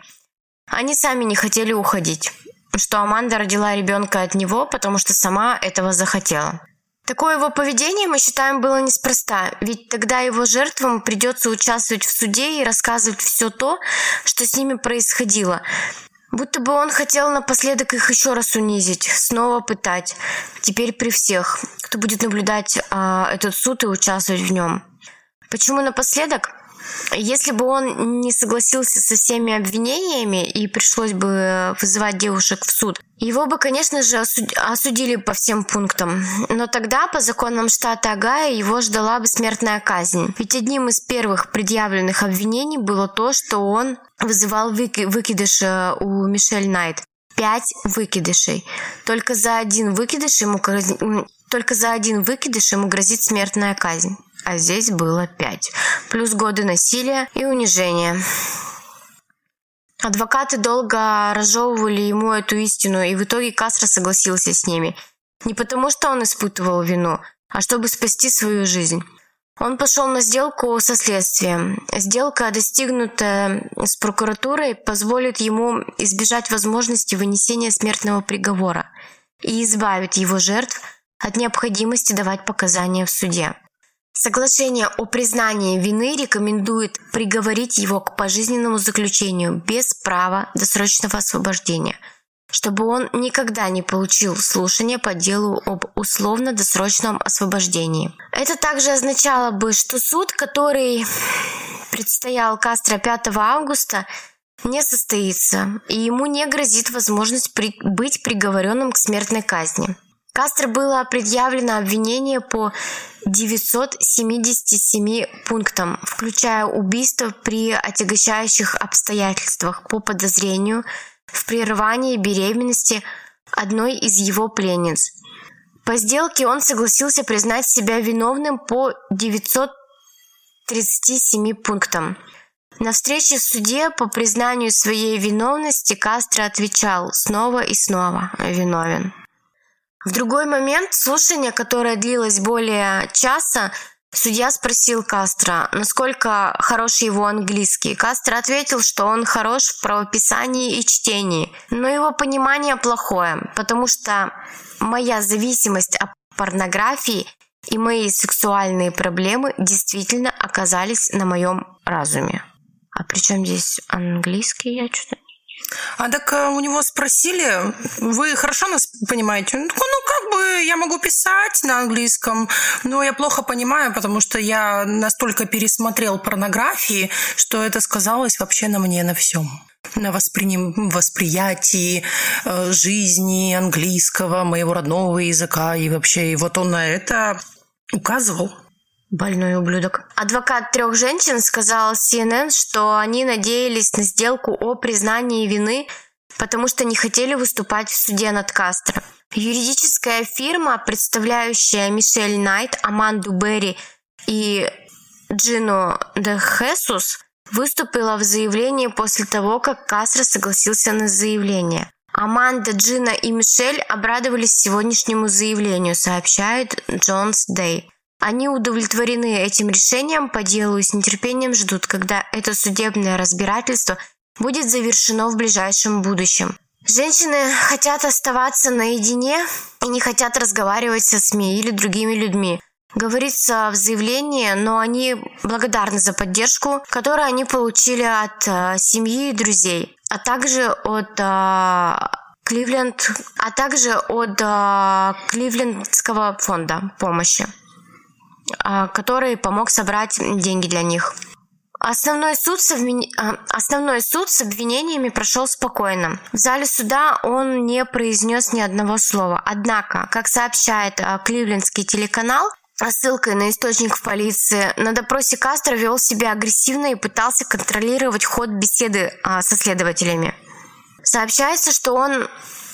Они сами не хотели уходить что Аманда родила ребенка от него, потому что сама этого захотела. Такое его поведение, мы считаем, было неспроста, ведь тогда его жертвам придется участвовать в суде и рассказывать все то, что с ними происходило. Будто бы он хотел напоследок их еще раз унизить, снова пытать. Теперь при всех, кто будет наблюдать а, этот суд и участвовать в нем. Почему напоследок? Если бы он не согласился со всеми обвинениями и пришлось бы вызывать девушек в суд, его бы, конечно же, осудили по всем пунктам. Но тогда, по законам штата Агая, его ждала бы смертная казнь. Ведь одним из первых предъявленных обвинений было то, что он вызывал выки- выкидыш у Мишель Найт. пять выкидышей. Только за один выкидыш ему только за один выкидыш ему грозит смертная казнь. А здесь было пять. Плюс годы насилия и унижения. Адвокаты долго разжевывали ему эту истину, и в итоге Кастро согласился с ними. Не потому, что он испытывал вину, а чтобы спасти свою жизнь. Он пошел на сделку со следствием. Сделка, достигнутая с прокуратурой, позволит ему избежать возможности вынесения смертного приговора и избавит его жертв от необходимости давать показания в суде. Соглашение о признании вины рекомендует приговорить его к пожизненному заключению без права досрочного освобождения – чтобы он никогда не получил слушание по делу об условно-досрочном освобождении. Это также означало бы, что суд, который предстоял Кастро 5 августа, не состоится, и ему не грозит возможность при... быть приговоренным к смертной казни. Кастро было предъявлено обвинение по 977 пунктам, включая убийство при отягощающих обстоятельствах по подозрению – в прерывании беременности одной из его пленниц. По сделке он согласился признать себя виновным по 937 пунктам. На встрече в суде по признанию своей виновности Кастро отвечал снова и снова «виновен». В другой момент слушание, которое длилось более часа, Судья спросил Кастро, насколько хорош его английский. Кастро ответил, что он хорош в правописании и чтении, но его понимание плохое, потому что моя зависимость от порнографии и мои сексуальные проблемы действительно оказались на моем разуме. А при чем здесь английский? Я что-то а так э, у него спросили, вы хорошо нас понимаете? Он такой, ну как бы я могу писать на английском, но я плохо понимаю, потому что я настолько пересмотрел порнографии, что это сказалось вообще на мне на всем на восприним... восприятии э, жизни английского, моего родного языка и вообще. И вот он на это указывал. Больной ублюдок. Адвокат трех женщин сказал CNN, что они надеялись на сделку о признании вины, потому что не хотели выступать в суде над Кастро. Юридическая фирма, представляющая Мишель Найт, Аманду Берри и Джину де Хесус, выступила в заявлении после того, как Кастро согласился на заявление. Аманда, Джина и Мишель обрадовались сегодняшнему заявлению, сообщает Джонс Дэй. Они удовлетворены этим решением по делу и с нетерпением ждут, когда это судебное разбирательство будет завершено в ближайшем будущем. Женщины хотят оставаться наедине и не хотят разговаривать со СМИ или другими людьми. Говорится в заявлении, но они благодарны за поддержку, которую они получили от э, семьи и друзей, а также от э, Кливленд, а также от э, Кливлендского фонда помощи. А, который помог собрать деньги для них. Основной суд, с обвин... А, основной суд с обвинениями прошел спокойно. В зале суда он не произнес ни одного слова. Однако, как сообщает а, кливлендский телеканал, ссылкой на источник в полиции, на допросе Кастро вел себя агрессивно и пытался контролировать ход беседы со следователями. Сообщается, что он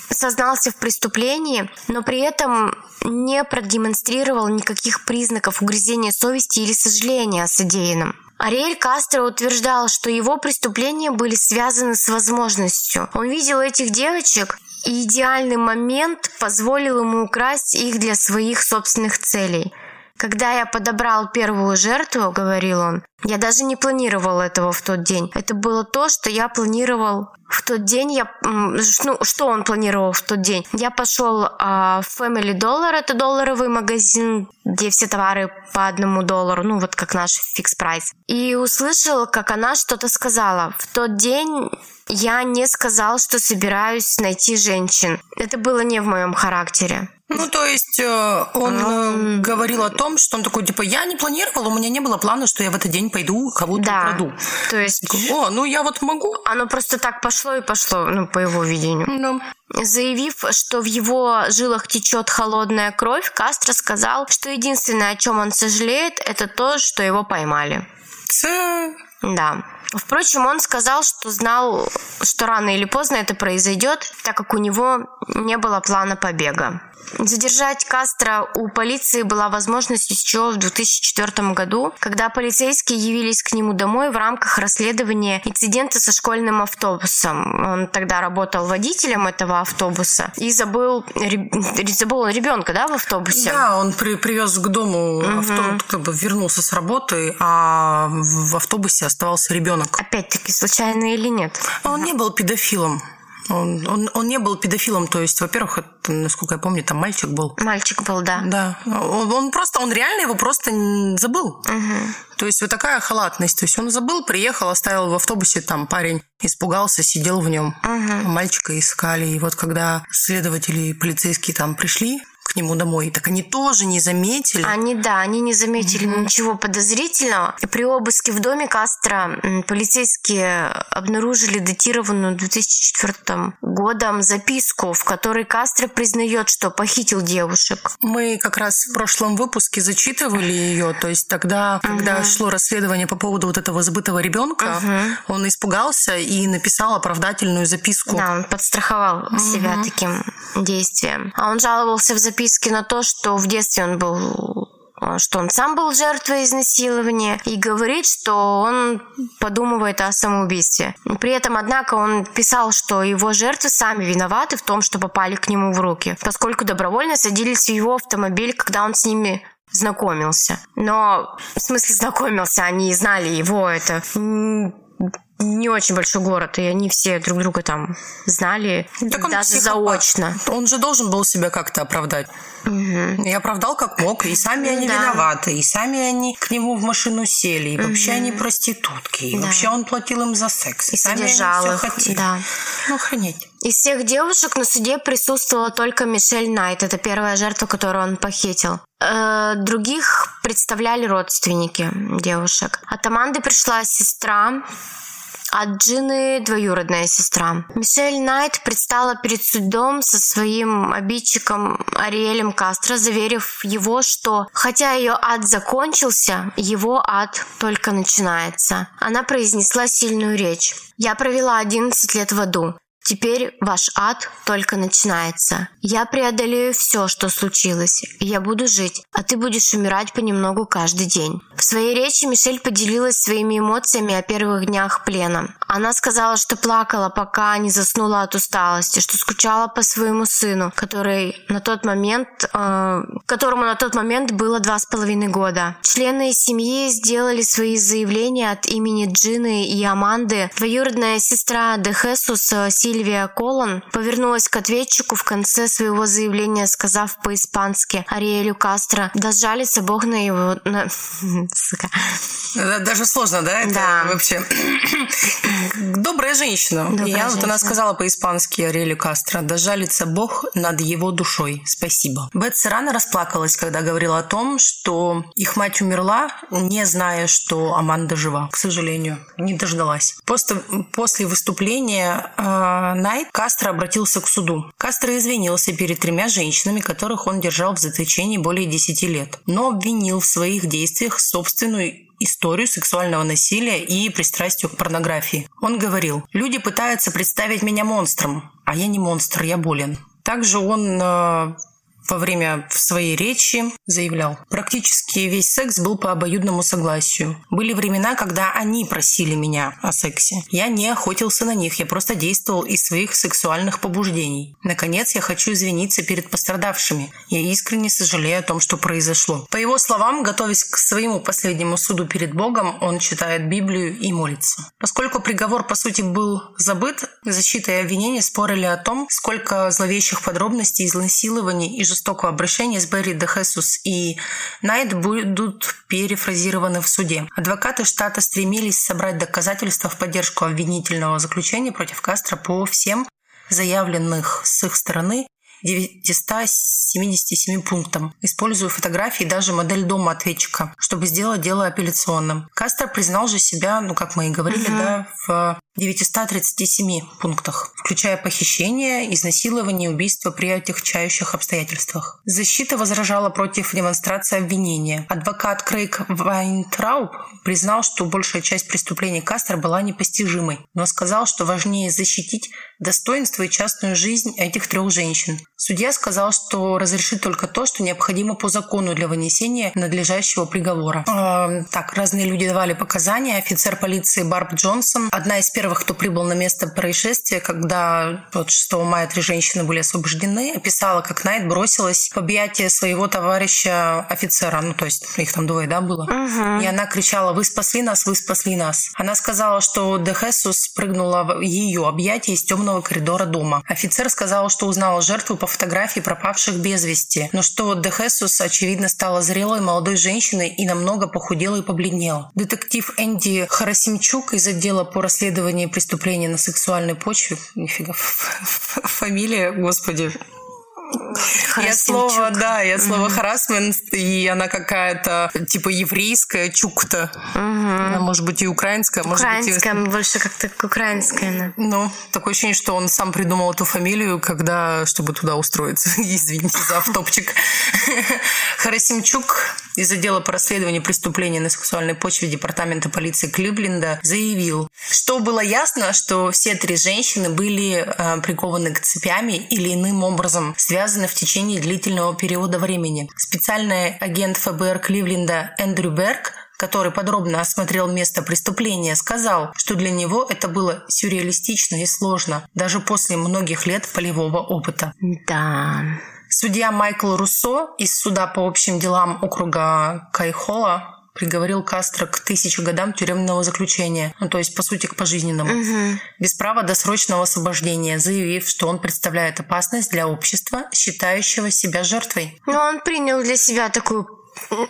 сознался в преступлении, но при этом не продемонстрировал никаких признаков угрызения совести или сожаления о содеянном. Ариэль Кастро утверждал, что его преступления были связаны с возможностью. Он видел этих девочек, и идеальный момент позволил ему украсть их для своих собственных целей – когда я подобрал первую жертву, говорил он, я даже не планировал этого в тот день. Это было то, что я планировал в тот день. Я, ну, что он планировал в тот день? Я пошел а, в Family Dollar, это долларовый магазин, где все товары по одному доллару, ну вот как наш фикс прайс. И услышал, как она что-то сказала. В тот день я не сказал, что собираюсь найти женщин. Это было не в моем характере. Ну, то есть э, он um... говорил о том, что он такой, типа, я не планировал, у меня не было плана, что я в этот день пойду кого-то да. украду. То есть... О, ну я вот могу. Оно просто так пошло и пошло, ну, по его видению. Да. Заявив, что в его жилах течет холодная кровь, Кастро сказал, что единственное, о чем он сожалеет, это то, что его поймали. Це... Да. Впрочем, он сказал, что знал, что рано или поздно это произойдет, так как у него не было плана побега. Задержать Кастро у полиции была возможность еще в 2004 году, когда полицейские явились к нему домой в рамках расследования инцидента со школьным автобусом. Он тогда работал водителем этого автобуса и забыл, забыл ребенка, да, в автобусе? Да, он при, привез к дому угу. автобус, как бы вернулся с работы, а в автобусе оставался ребенок. Опять-таки, случайно или нет? Он не был педофилом. Он, он, он не был педофилом, то есть, во-первых, это, насколько я помню, там мальчик был. Мальчик был, да. Да. Он, он просто, он реально его просто забыл. Угу. То есть вот такая халатность. То есть он забыл, приехал, оставил в автобусе, там парень испугался, сидел в нем. Угу. Мальчика искали. И вот когда следователи и полицейские там пришли, к нему домой. Так они тоже не заметили. Они, да, они не заметили mm-hmm. ничего подозрительного. При обыске в доме Кастро полицейские обнаружили датированную 2004 годом записку, в которой Кастро признает, что похитил девушек. Мы как раз в прошлом выпуске зачитывали ее. То есть тогда, mm-hmm. когда шло расследование по поводу вот этого забытого ребенка, mm-hmm. он испугался и написал оправдательную записку. Да, он подстраховал себя таким действием. А он жаловался в записке записки на то, что в детстве он был что он сам был жертвой изнасилования и говорит, что он подумывает о самоубийстве. При этом, однако, он писал, что его жертвы сами виноваты в том, что попали к нему в руки, поскольку добровольно садились в его автомобиль, когда он с ними знакомился. Но, в смысле, знакомился, они знали его, это не очень большой город, и они все друг друга там знали, так даже психопат. заочно. Он же должен был себя как-то оправдать. Угу. И оправдал как мог, и сами они да. виноваты, и сами они к нему в машину сели, и угу. вообще они проститутки, и да. вообще он платил им за секс, и, и сами содержал их. Хотели. Да. Ну, охренеть. Из всех девушек на суде присутствовала только Мишель Найт. Это первая жертва, которую он похитил. Э, других представляли родственники девушек. От Аманды пришла сестра, а Джины двоюродная сестра. Мишель Найт предстала перед судом со своим обидчиком Ариэлем Кастро, заверив его, что хотя ее ад закончился, его ад только начинается. Она произнесла сильную речь. «Я провела 11 лет в аду. Теперь ваш ад только начинается. Я преодолею все, что случилось. Я буду жить, а ты будешь умирать понемногу каждый день. В своей речи Мишель поделилась своими эмоциями о первых днях плена. Она сказала, что плакала, пока не заснула от усталости, что скучала по своему сыну, который на тот момент, э, которому на тот момент было два с половиной года. Члены семьи сделали свои заявления от имени Джины и Аманды. Двоюродная сестра Дехесус Сильвия Сильвия Колон повернулась к ответчику в конце своего заявления, сказав по-испански Ариэлю Кастро «Да жалится Бог на его...» на... Сука. Даже сложно, да? Это да. вообще... Добрая женщина. Добрая Я женщина. вот она сказала по-испански Ариэлю Кастро «Да жалится Бог над его душой. Спасибо». Бетси рано расплакалась, когда говорила о том, что их мать умерла, не зная, что Аманда жива. К сожалению, не дождалась. После, после выступления а, Найт Кастро обратился к суду. Кастро извинился перед тремя женщинами, которых он держал в заточении более 10 лет, но обвинил в своих действиях собственную историю сексуального насилия и пристрастию к порнографии. Он говорил, люди пытаются представить меня монстром, а я не монстр, я болен. Также он э, во время своей речи заявлял, практически весь секс был по обоюдному согласию. Были времена, когда они просили меня о сексе. Я не охотился на них, я просто действовал из своих сексуальных побуждений. Наконец, я хочу извиниться перед пострадавшими. Я искренне сожалею о том, что произошло. По его словам, готовясь к своему последнему суду перед Богом, он читает Библию и молится. Поскольку приговор, по сути, был забыт, защита и обвинение спорили о том, сколько зловещих подробностей изнасилований и жестокого обращения с Берри де Хесус и Найт будут перефразированы в суде. Адвокаты штата стремились собрать доказательства в поддержку обвинительного заключения против Кастро по всем заявленных с их стороны 977 пунктам, используя фотографии и даже модель дома ответчика, чтобы сделать дело апелляционным. Кастро признал же себя, ну, как мы и говорили, угу. да, в 937 пунктах, включая похищение, изнасилование убийство при отягчающих обстоятельствах. Защита возражала против демонстрации обвинения. Адвокат Крейг Вайнтрауб признал, что большая часть преступлений Кастро была непостижимой, но сказал, что важнее защитить достоинство и частную жизнь этих трех женщин. Судья сказал, что разрешит только то, что необходимо по закону для вынесения надлежащего приговора. Э, так, разные люди давали показания. Офицер полиции Барб Джонсон, одна из первых, кто прибыл на место происшествия, когда вот 6 мая три женщины были освобождены, описала, как Найт бросилась в объятия своего товарища офицера, ну то есть их там двое, да, было. Угу. И она кричала «Вы спасли нас, вы спасли нас». Она сказала, что Дехесус прыгнула в ее объятия из темного коридора дома. Офицер сказал, что узнал жертву по фотографии пропавших без вести, но что Дехесус, очевидно, стала зрелой молодой женщиной и намного похудела и побледнела. Детектив Энди Харасимчук из отдела по расследованию преступления на сексуальной почве, нифига, фамилия, господи, я слово, да, я слово харасмент, и она какая-то типа еврейская чукта. Она может быть и украинская, может быть и... больше как-то украинская. Ну, такое ощущение, что он сам придумал эту фамилию, когда, чтобы туда устроиться. Извините за автопчик. Харасимчук из отдела по расследованию преступления на сексуальной почве Департамента полиции Кливленда заявил, что было ясно, что все три женщины были э, прикованы к цепями или иным образом связаны в течение длительного периода времени. Специальный агент ФБР Кливленда Эндрю Берг который подробно осмотрел место преступления, сказал, что для него это было сюрреалистично и сложно, даже после многих лет полевого опыта. Да. Судья Майкл Руссо из суда по общим делам округа Кайхола приговорил Кастро к тысяче годам тюремного заключения, ну, то есть, по сути, к пожизненному, угу. без права досрочного освобождения, заявив, что он представляет опасность для общества, считающего себя жертвой. Ну, он принял для себя такую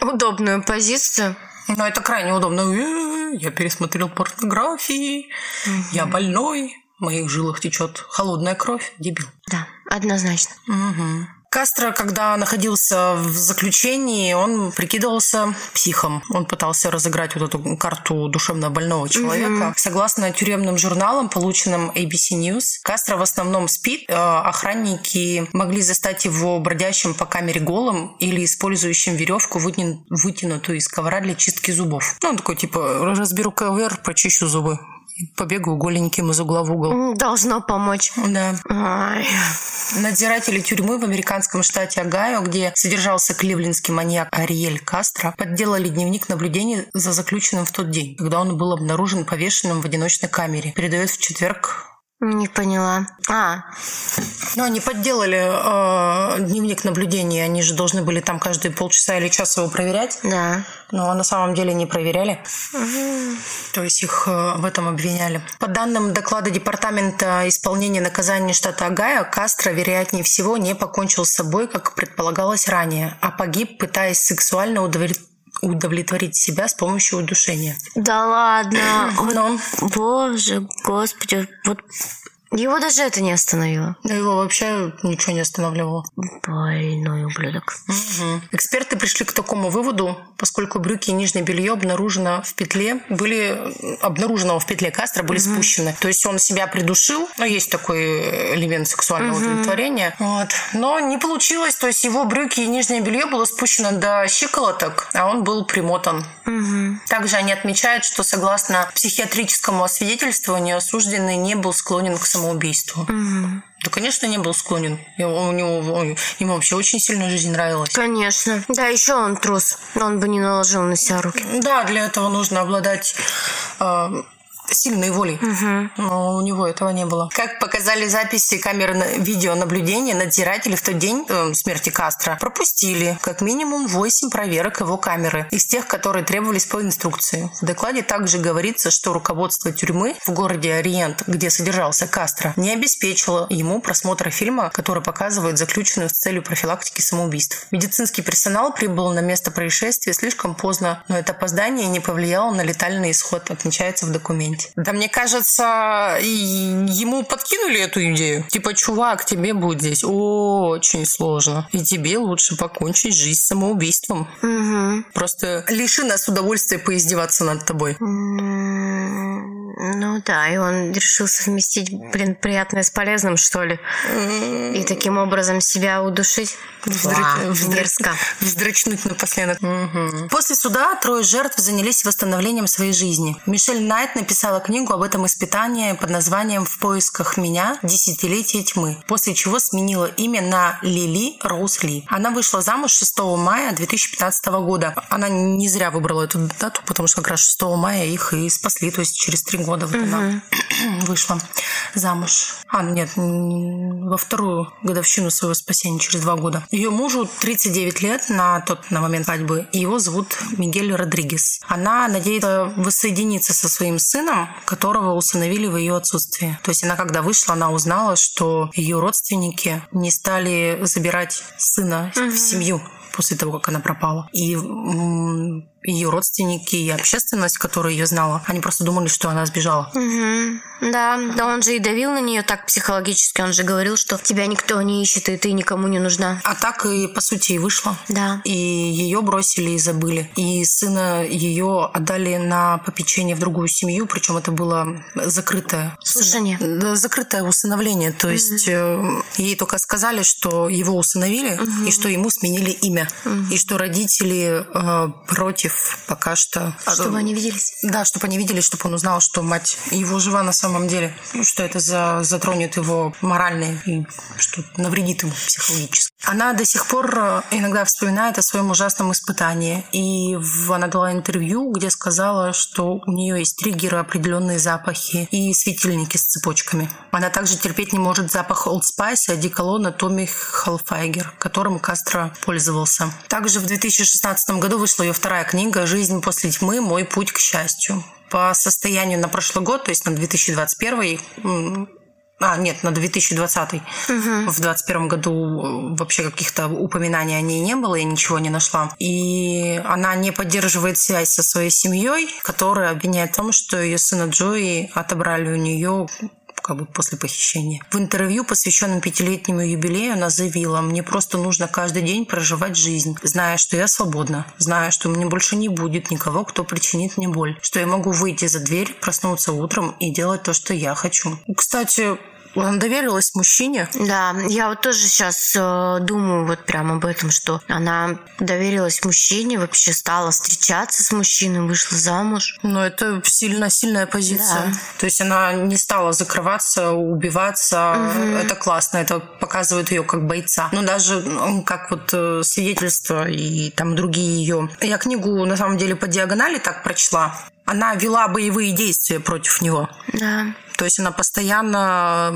удобную позицию. Ну, это крайне удобно. «Э, Я пересмотрел порнографии, угу. я больной, в моих жилах течет холодная кровь, дебил. Да, однозначно. Угу. Кастро, когда находился в заключении, он прикидывался психом. Он пытался разыграть вот эту карту душевно больного человека. Угу. Согласно тюремным журналам, полученным ABC News, Кастро в основном спит. Э, охранники могли застать его бродящим по камере голым или использующим веревку, вытянутую из ковра для чистки зубов. Ну, он такой, типа, разберу ковер, почищу зубы побегаю голеньким из угла в угол. Должно помочь. Да. Ай. Надзиратели тюрьмы в американском штате Огайо, где содержался кливлендский маньяк Ариэль Кастро, подделали дневник наблюдений за заключенным в тот день, когда он был обнаружен повешенным в одиночной камере. Передает в четверг не поняла. А. Ну, они подделали э, дневник наблюдений. Они же должны были там каждые полчаса или час его проверять. Да. Но на самом деле не проверяли. Угу. То есть их э, в этом обвиняли. По данным доклада Департамента исполнения наказания штата Огайо, Кастро, вероятнее всего, не покончил с собой, как предполагалось ранее, а погиб, пытаясь сексуально удовлетворить удовлетворить себя с помощью удушения. Да ладно. Но... Боже, господи, вот его даже это не остановило. Да его вообще ничего не останавливало. Больной ублюдок. Угу. Эксперты пришли к такому выводу, поскольку брюки и нижнее белье обнаружено в петле, были обнаруженного в петле Кастро были угу. спущены. То есть он себя придушил, ну, есть такой элемент сексуального угу. удовлетворения. Вот. Но не получилось, то есть его брюки и нижнее белье было спущено до щиколоток, а он был примотан. Угу. Также они отмечают, что согласно психиатрическому освидетельствованию осужденный не был склонен к самоубийству. Угу. Да, конечно, не был склонен. У него, ему вообще очень сильно жизнь нравилась. Конечно. Да, еще он трус. Он бы не наложил на себя руки. Да, для этого нужно обладать э, сильной волей. Угу. Но у него этого не было. Как показали записи камер видеонаблюдения, надзиратели в тот день э, смерти Кастро пропустили как минимум 8 проверок его камеры из тех, которые требовались по инструкции. В докладе также говорится, что руководство тюрьмы в городе Ориент, где содержался Кастро, не обеспечило ему просмотра фильма, который показывает заключенных с целью профилактики самоубийств. Медицинский персонал прибыл на место происшествия слишком поздно, но это опоздание не повлияло на летальный исход, отмечается в документе моменте. Да мне кажется, ему подкинули эту идею. Типа, чувак, тебе будет здесь очень сложно. И тебе лучше покончить жизнь самоубийством. Угу. Просто лиши нас удовольствия поиздеваться над тобой. Ну да, и он решил совместить, блин, приятное с полезным, что ли. И таким образом себя удушить. Вздрачнуть, вздрачнуть напоследок. Угу. После суда трое жертв занялись восстановлением своей жизни. Мишель Найт написала книгу об этом испытании под названием «В поисках меня. Десятилетие тьмы», после чего сменила имя на Лили Роуз Ли. Она вышла замуж 6 мая 2015 года. Она не зря выбрала эту дату, потому что как раз 6 мая их и спасли, то есть через три года вот угу. она вышла замуж. А, нет, во вторую годовщину своего спасения, через два года. Ее мужу 39 лет на тот на момент свадьбы, его зовут Мигель Родригес. Она надеется воссоединиться со своим сыном, которого усыновили в ее отсутствии. То есть она, когда вышла, она узнала, что ее родственники не стали забирать сына угу. в семью после того, как она пропала. И ее родственники и общественность, которая ее знала, они просто думали, что она сбежала. Угу. Да, да он же и давил на нее так психологически. Он же говорил, что тебя никто не ищет, и ты никому не нужна. А так и, по сути, и вышло. Да. И ее бросили и забыли. И сына ее отдали на попечение в другую семью, причем это было закрытое... Слушание. Да, закрытое усыновление. То есть угу. ей только сказали, что его усыновили, угу. и что ему сменили имя. Угу. И что родители э, против пока что. Чтобы они виделись? Да, чтобы они видели, чтобы он узнал, что мать его жива на самом деле. Ну, что это за, затронет его морально и что навредит ему психологически. Она до сих пор э, иногда вспоминает о своем ужасном испытании. И она дала интервью, где сказала, что у нее есть триггеры, определенные запахи и светильники с цепочками. Она также терпеть не может запах Old Spice и одеколона Томми Халфайгер, которым Кастро пользовался. Также в 2016 году вышла ее вторая книга книга «Жизнь после тьмы. Мой путь к счастью». По состоянию на прошлый год, то есть на 2021, а, нет, на 2020. Угу. В 2021 году вообще каких-то упоминаний о ней не было, я ничего не нашла. И она не поддерживает связь со своей семьей, которая обвиняет в том, что ее сына Джои отобрали у нее как бы после похищения. В интервью, посвященном пятилетнему юбилею, она заявила, мне просто нужно каждый день проживать жизнь, зная, что я свободна, зная, что меня больше не будет никого, кто причинит мне боль, что я могу выйти за дверь, проснуться утром и делать то, что я хочу. Кстати, она доверилась мужчине. Да, я вот тоже сейчас э, думаю вот прямо об этом, что она доверилась мужчине, вообще стала встречаться с мужчиной, вышла замуж. Но это сильно сильная позиция. Да. То есть она не стала закрываться, убиваться. Угу. Это классно, это показывает ее как бойца. Но даже как вот э, свидетельство и там другие ее. Я книгу на самом деле по диагонали так прочла. Она вела боевые действия против него. Да. То есть она постоянно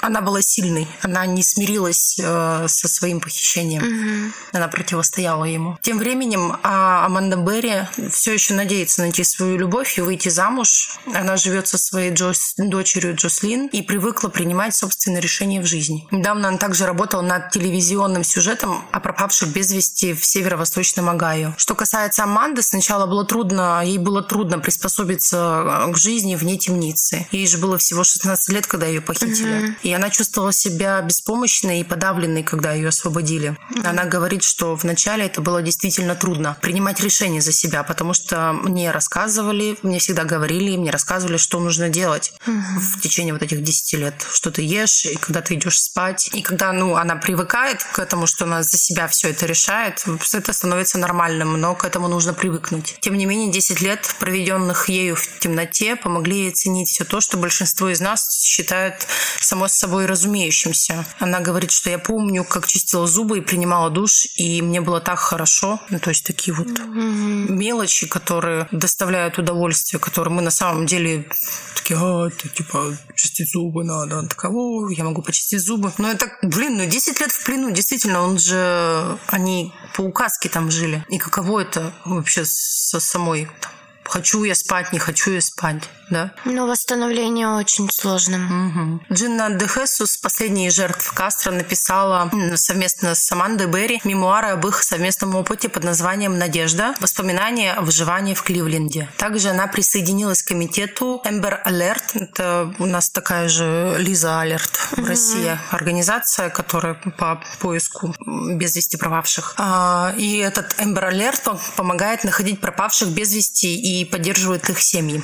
она была сильной, она не смирилась э, со своим похищением, угу. она противостояла ему. Тем временем а Аманда Берри все еще надеется найти свою любовь и выйти замуж. Она живет со своей Джос, дочерью Джослин и привыкла принимать собственные решения в жизни. Недавно она также работала над телевизионным сюжетом о пропавших без вести в северо-восточном Огайо. Что касается Аманды, сначала было трудно, ей было трудно приспособиться к жизни вне темницы. Ей же было всего 16 лет, когда ее похитили. Угу. И она чувствовала себя беспомощной и подавленной, когда ее освободили. Она говорит, что вначале это было действительно трудно принимать решения за себя, потому что мне рассказывали, мне всегда говорили, мне рассказывали, что нужно делать в течение вот этих 10 лет, что ты ешь, и когда ты идешь спать. И когда ну, она привыкает к этому, что она за себя все это решает, это становится нормальным, но к этому нужно привыкнуть. Тем не менее, 10 лет, проведенных ею в темноте, помогли ей ценить все то, что большинство из нас считают само собой разумеющимся. Она говорит, что я помню, как чистила зубы и принимала душ, и мне было так хорошо. Ну, то есть такие вот mm-hmm. мелочи, которые доставляют удовольствие, которые мы на самом деле такие, а, это типа чистить зубы надо. Она такая, о, я могу почистить зубы. Но это, блин, ну 10 лет в плену, действительно, он же, они по указке там жили. И каково это вообще со самой там, хочу я спать, не хочу я спать, да? Но восстановление очень сложным. Угу. Джинна Дехесус, последняя жертв Кастро, написала совместно с Амандой Берри мемуары об их совместном опыте под названием «Надежда. Воспоминания о выживании в Кливленде». Также она присоединилась к комитету Эмбер Alert. Это у нас такая же Лиза Алерт в угу. России. Организация, которая по поиску без вести пропавших. А, и этот Эмбер Alert помогает находить пропавших без вести и поддерживает их семьи.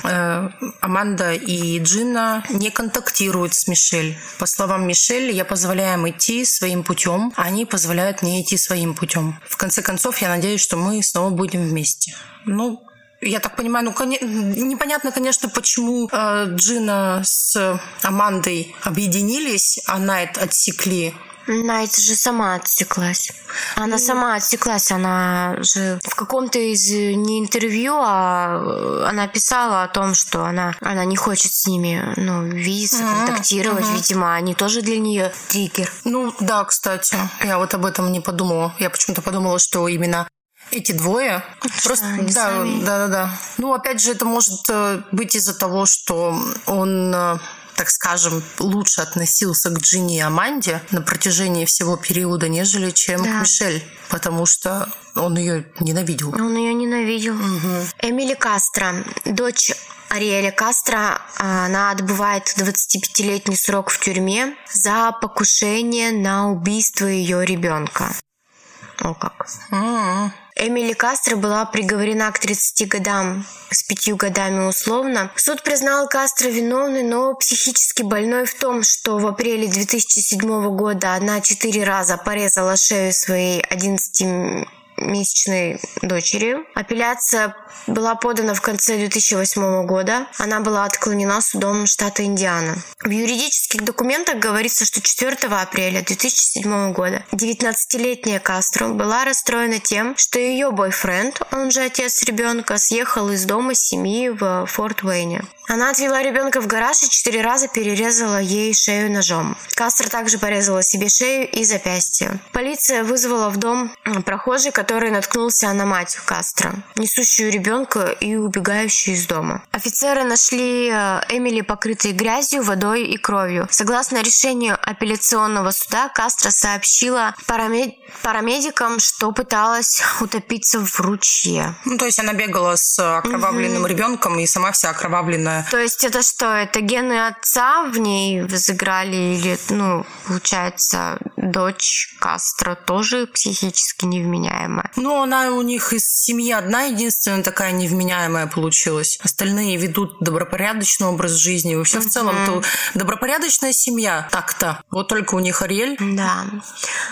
Аманда и Джина не контактируют с Мишель. По словам Мишель, я позволяю им идти своим путем, а они позволяют мне идти своим путем. В конце концов, я надеюсь, что мы снова будем вместе. Ну, я так понимаю, ну, кон... непонятно, конечно, почему э, Джина с Амандой объединились, а Найт отсекли. Найт же сама отсеклась. Она ну... сама отсеклась, она же в каком-то из не интервью, а она писала о том, что она, она не хочет с ними ну, видеться, mm-hmm. контактировать. Mm-hmm. Видимо, они тоже для нее триггер. Ну да, кстати, я вот об этом не подумала. Я почему-то подумала, что именно эти двое. Что, Просто да, сами? да, да, да. Ну, опять же, это может э, быть из-за того, что он э, так скажем, лучше относился к Джинни и Аманде на протяжении всего периода, нежели чем да. к Мишель, потому что он ее ненавидел. Он ее ненавидел. Угу. Эмили Кастро, дочь Ариэля Кастро, она отбывает 25-летний срок в тюрьме за покушение на убийство ее ребенка. О как. Mm-hmm. Эмили Кастро была приговорена к 30 годам с пятью годами условно. Суд признал Кастро виновной, но психически больной в том, что в апреле 2007 года она четыре раза порезала шею своей 11 месячной дочери. Апелляция была подана в конце 2008 года. Она была отклонена судом штата Индиана. В юридических документах говорится, что 4 апреля 2007 года 19-летняя Кастро была расстроена тем, что ее бойфренд, он же отец ребенка, съехал из дома семьи в Форт Уэйне. Она отвела ребенка в гараж и четыре раза перерезала ей шею ножом. Кастро также порезала себе шею и запястье. Полиция вызвала в дом прохожий, который наткнулся на мать Кастро, несущую ребенка и убегающую из дома. Офицеры нашли э, Эмили покрытой грязью, водой и кровью. Согласно решению апелляционного суда, Кастро сообщила парамед... парамедикам, что пыталась утопиться в ручье. Ну, то есть она бегала с окровавленным mm-hmm. ребенком и сама вся окровавленная. То есть это что? Это гены отца в ней взыграли или, ну, получается, дочь Кастро тоже психически невменяемая? Ну, она у них из семьи одна единственная такая невменяемая получилась. Остальные ведут добропорядочный образ жизни. Вообще, mm-hmm. в целом-то добропорядочная семья так-то. Вот только у них Ариэль. Да.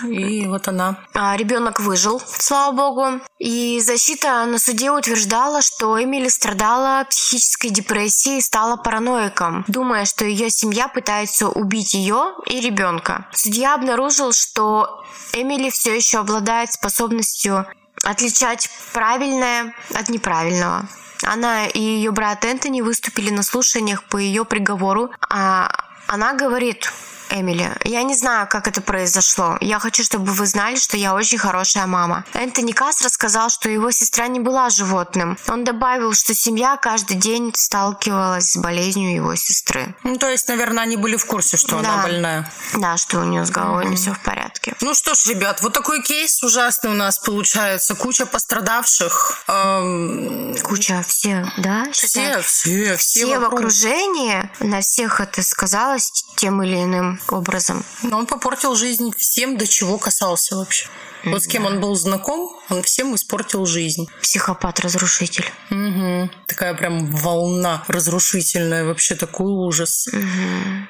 И вот она. А, ребенок выжил, слава богу. И защита на суде утверждала, что Эмили страдала психической депрессией и стала параноиком, думая, что ее семья пытается убить ее и ребенка. Судья обнаружил, что Эмили все еще обладает способностью отличать правильное от неправильного. Она и ее брат Энтони выступили на слушаниях по ее приговору. А она говорит, Эмили. Я не знаю, как это произошло. Я хочу, чтобы вы знали, что я очень хорошая мама. Энтони Касс рассказал, что его сестра не была животным. Он добавил, что семья каждый день сталкивалась с болезнью его сестры. Ну, то есть, наверное, они были в курсе, что да. она больная. Да, что у нее с головой mm-hmm. не все в порядке. Ну что ж, ребят, вот такой кейс ужасный у нас получается. Куча пострадавших. Эм... Куча все, да? Все, все, все, все в окружении. На всех это сказалось тем или иным образом. Но он попортил жизнь всем, до чего касался вообще. Вот с кем он был знаком, он всем испортил жизнь. Психопат-разрушитель. Угу. Такая прям волна разрушительная, вообще такой ужас. Угу.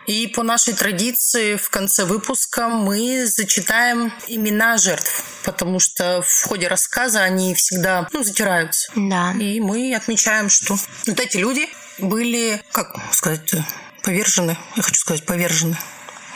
И по нашей традиции в конце выпуска мы зачитаем имена жертв, потому что в ходе рассказа они всегда ну, затираются. Да. И мы отмечаем, что вот эти люди были, как сказать, повержены. Я хочу сказать, повержены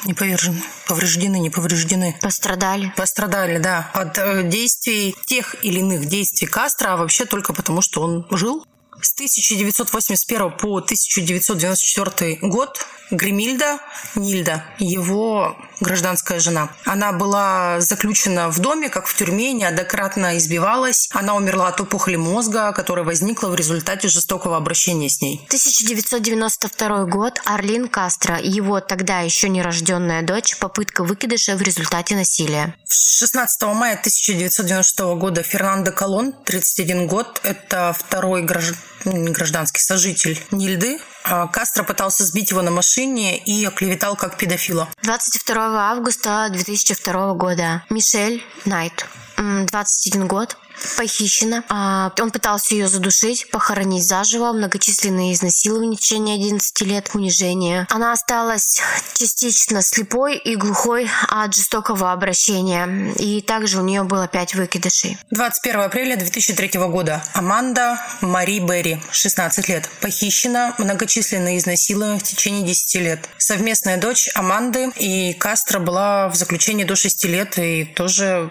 не повержены, повреждены, не повреждены. Пострадали. Пострадали, да, от э, действий, тех или иных действий Кастро, а вообще только потому, что он жил. С 1981 по 1994 год Гремильда Нильда, его гражданская жена. Она была заключена в доме, как в тюрьме, неоднократно избивалась. Она умерла от опухоли мозга, которая возникла в результате жестокого обращения с ней. 1992 год. Арлин Кастро, его тогда еще нерожденная дочь, попытка выкидыша в результате насилия. 16 мая 1996 года Фернандо Колон, 31 год, это второй гражданин гражданский сожитель Нильды. А Кастро пытался сбить его на машине и оклеветал как педофила. 22 августа 2002 года. Мишель Найт. 21 год, похищена. А, он пытался ее задушить, похоронить заживо, многочисленные изнасилования в течение 11 лет, унижения. Она осталась частично слепой и глухой от жестокого обращения. И также у нее было 5 выкидышей. 21 апреля 2003 года. Аманда Мари Берри, 16 лет. Похищена, многочисленные изнасилования в течение 10 лет. Совместная дочь Аманды и Кастро была в заключении до 6 лет и тоже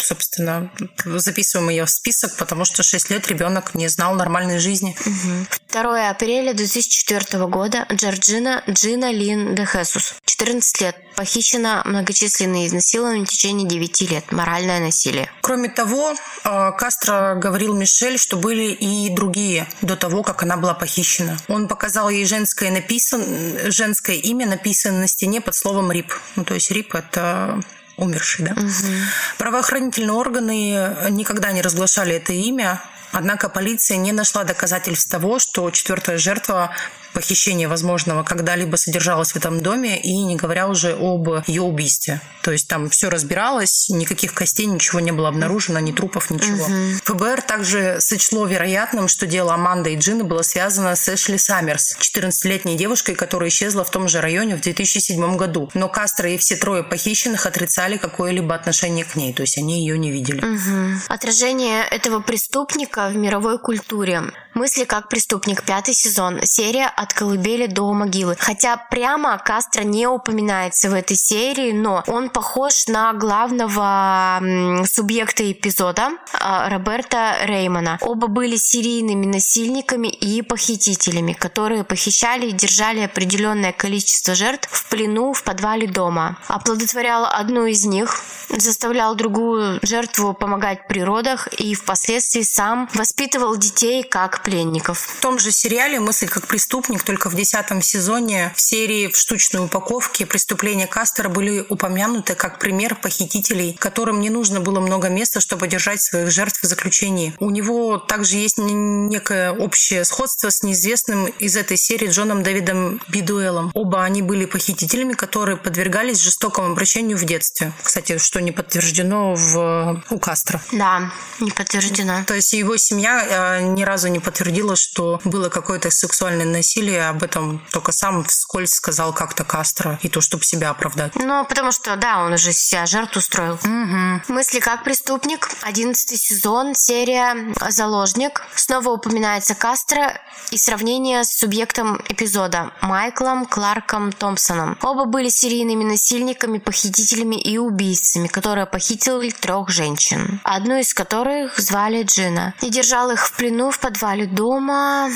собственно, записываем ее в список, потому что 6 лет ребенок не знал нормальной жизни. Угу. 2 апреля 2004 года Джорджина Джина Лин де Хесус, 14 лет, похищена многочисленные изнасилования в течение 9 лет, моральное насилие. Кроме того, э, Кастро говорил Мишель, что были и другие до того, как она была похищена. Он показал ей женское, написан... женское имя, написанное на стене под словом «рип». Ну, то есть «рип» — это умерший, да? Угу. Правоохранительные органы никогда не разглашали это имя, однако полиция не нашла доказательств того, что четвертая жертва похищения возможного когда-либо содержалась в этом доме, и не говоря уже об ее убийстве. То есть там все разбиралось, никаких костей, ничего не было обнаружено, ни трупов, ничего. Угу. ФБР также сочло вероятным, что дело Аманды и Джины было связано с Эшли Саммерс, 14-летней девушкой, которая исчезла в том же районе в 2007 году. Но Кастро и все трое похищенных отрицали какое-либо отношение к ней, то есть они ее не видели. Угу. Отражение этого преступника в мировой культуре. Мысли как преступник. Пятый сезон. Серия от колыбели до могилы. Хотя прямо Кастро не упоминается в этой серии, но он похож на главного субъекта эпизода а, Роберта Реймона. Оба были серийными насильниками и похитителями, которые похищали и держали определенное количество жертв в плену в подвале дома. Оплодотворял одну из них, заставлял другую жертву помогать при родах и впоследствии сам воспитывал детей как пленников. В том же сериале «Мысль как преступник» только в десятом сезоне в серии «В штучной упаковке» преступления Кастера были упомянуты как пример похитителей, которым не нужно было много места, чтобы держать своих жертв в заключении. У него также есть некое общее сходство с неизвестным из этой серии Джоном Дэвидом Бидуэлом. Оба они были похитителями, которые подвергались жестокому обращению в детстве. Кстати, что не подтверждено в, у Кастро. Да, не подтверждено. То есть его семья э, ни разу не подтверждена подтвердила, что было какое-то сексуальное насилие, об этом только сам вскользь сказал как-то Кастро, и то, чтобы себя оправдать. Ну, потому что, да, он уже себя жертву устроил. Угу. Мысли как преступник, одиннадцатый сезон, серия «Заложник». Снова упоминается Кастро и сравнение с субъектом эпизода Майклом Кларком Томпсоном. Оба были серийными насильниками, похитителями и убийцами, которые похитили трех женщин. Одну из которых звали Джина. И держал их в плену в подвале дома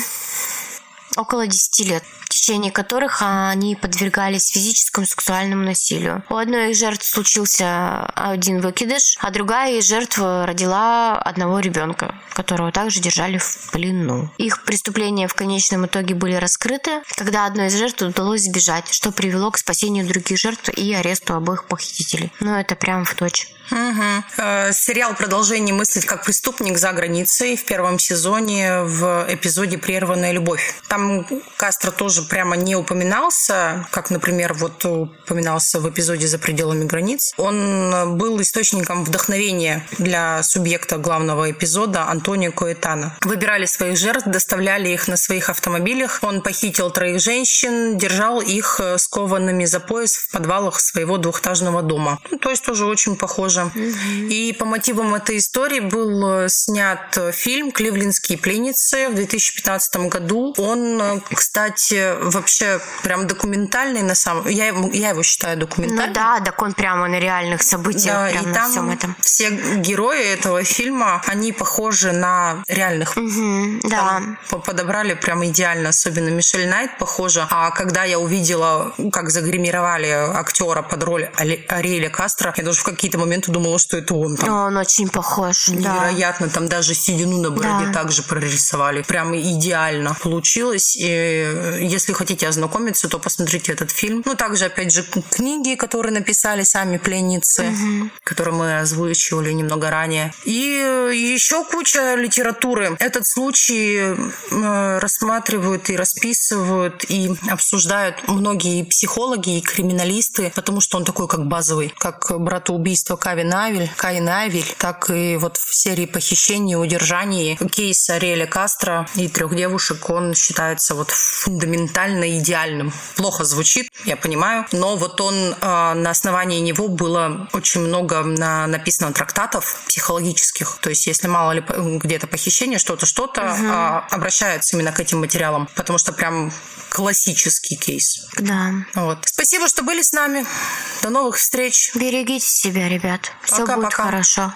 около 10 лет в течение которых они подвергались физическому сексуальному насилию. У одной из жертв случился один выкидыш, а другая из жертв родила одного ребенка, которого также держали в плену. Их преступления в конечном итоге были раскрыты, когда одной из жертв удалось сбежать, что привело к спасению других жертв и аресту обоих похитителей. Но это прям в точь. Угу. Сериал «Продолжение мыслить как преступник за границей» в первом сезоне в эпизоде «Прерванная любовь». Там Кастро тоже прямо не упоминался, как, например, вот упоминался в эпизоде «За пределами границ». Он был источником вдохновения для субъекта главного эпизода Антонио Коэтана. Выбирали своих жертв, доставляли их на своих автомобилях. Он похитил троих женщин, держал их э, скованными за пояс в подвалах своего двухэтажного дома. Ну, то есть тоже очень похоже. Mm-hmm. И по мотивам этой истории был э, снят фильм «Кливлендские пленницы» в 2015 году. Он, э, кстати, вообще прям документальный на самом... Я, я его считаю документальным. Ну да, так он прямо на реальных событиях. Да, и там всем этом. все герои этого фильма, они похожи на реальных. Угу, да. подобрали прям идеально, особенно Мишель Найт похожа. А когда я увидела, как загримировали актера под роль Ариэля Кастро, я даже в какие-то моменты думала, что это он. Там. Он очень похож, Невероятно, да. там даже седину на бороде да. также прорисовали. Прям идеально получилось. И если хотите ознакомиться, то посмотрите этот фильм. Ну, также, опять же, книги, которые написали сами пленницы, угу. которые мы озвучивали немного ранее. И еще куча литературы. Этот случай э, рассматривают и расписывают, и обсуждают многие психологи и криминалисты, потому что он такой как базовый, как братоубийство Кавин Авель, Каин Авель, так и вот в серии похищений и удержаний кейс Ариэля Кастро и трех девушек, он считается вот фундаментально идеальным. Плохо звучит, я понимаю, но вот он э, на основании него было очень много на, написано трактатов психологических. То есть, если мало ли где-то похищение, что-то, что-то, угу. обращаются именно к этим материалам, потому что прям классический кейс. Да. Вот. Спасибо, что были с нами. До новых встреч. Берегите себя, ребят. Все будет пока. хорошо.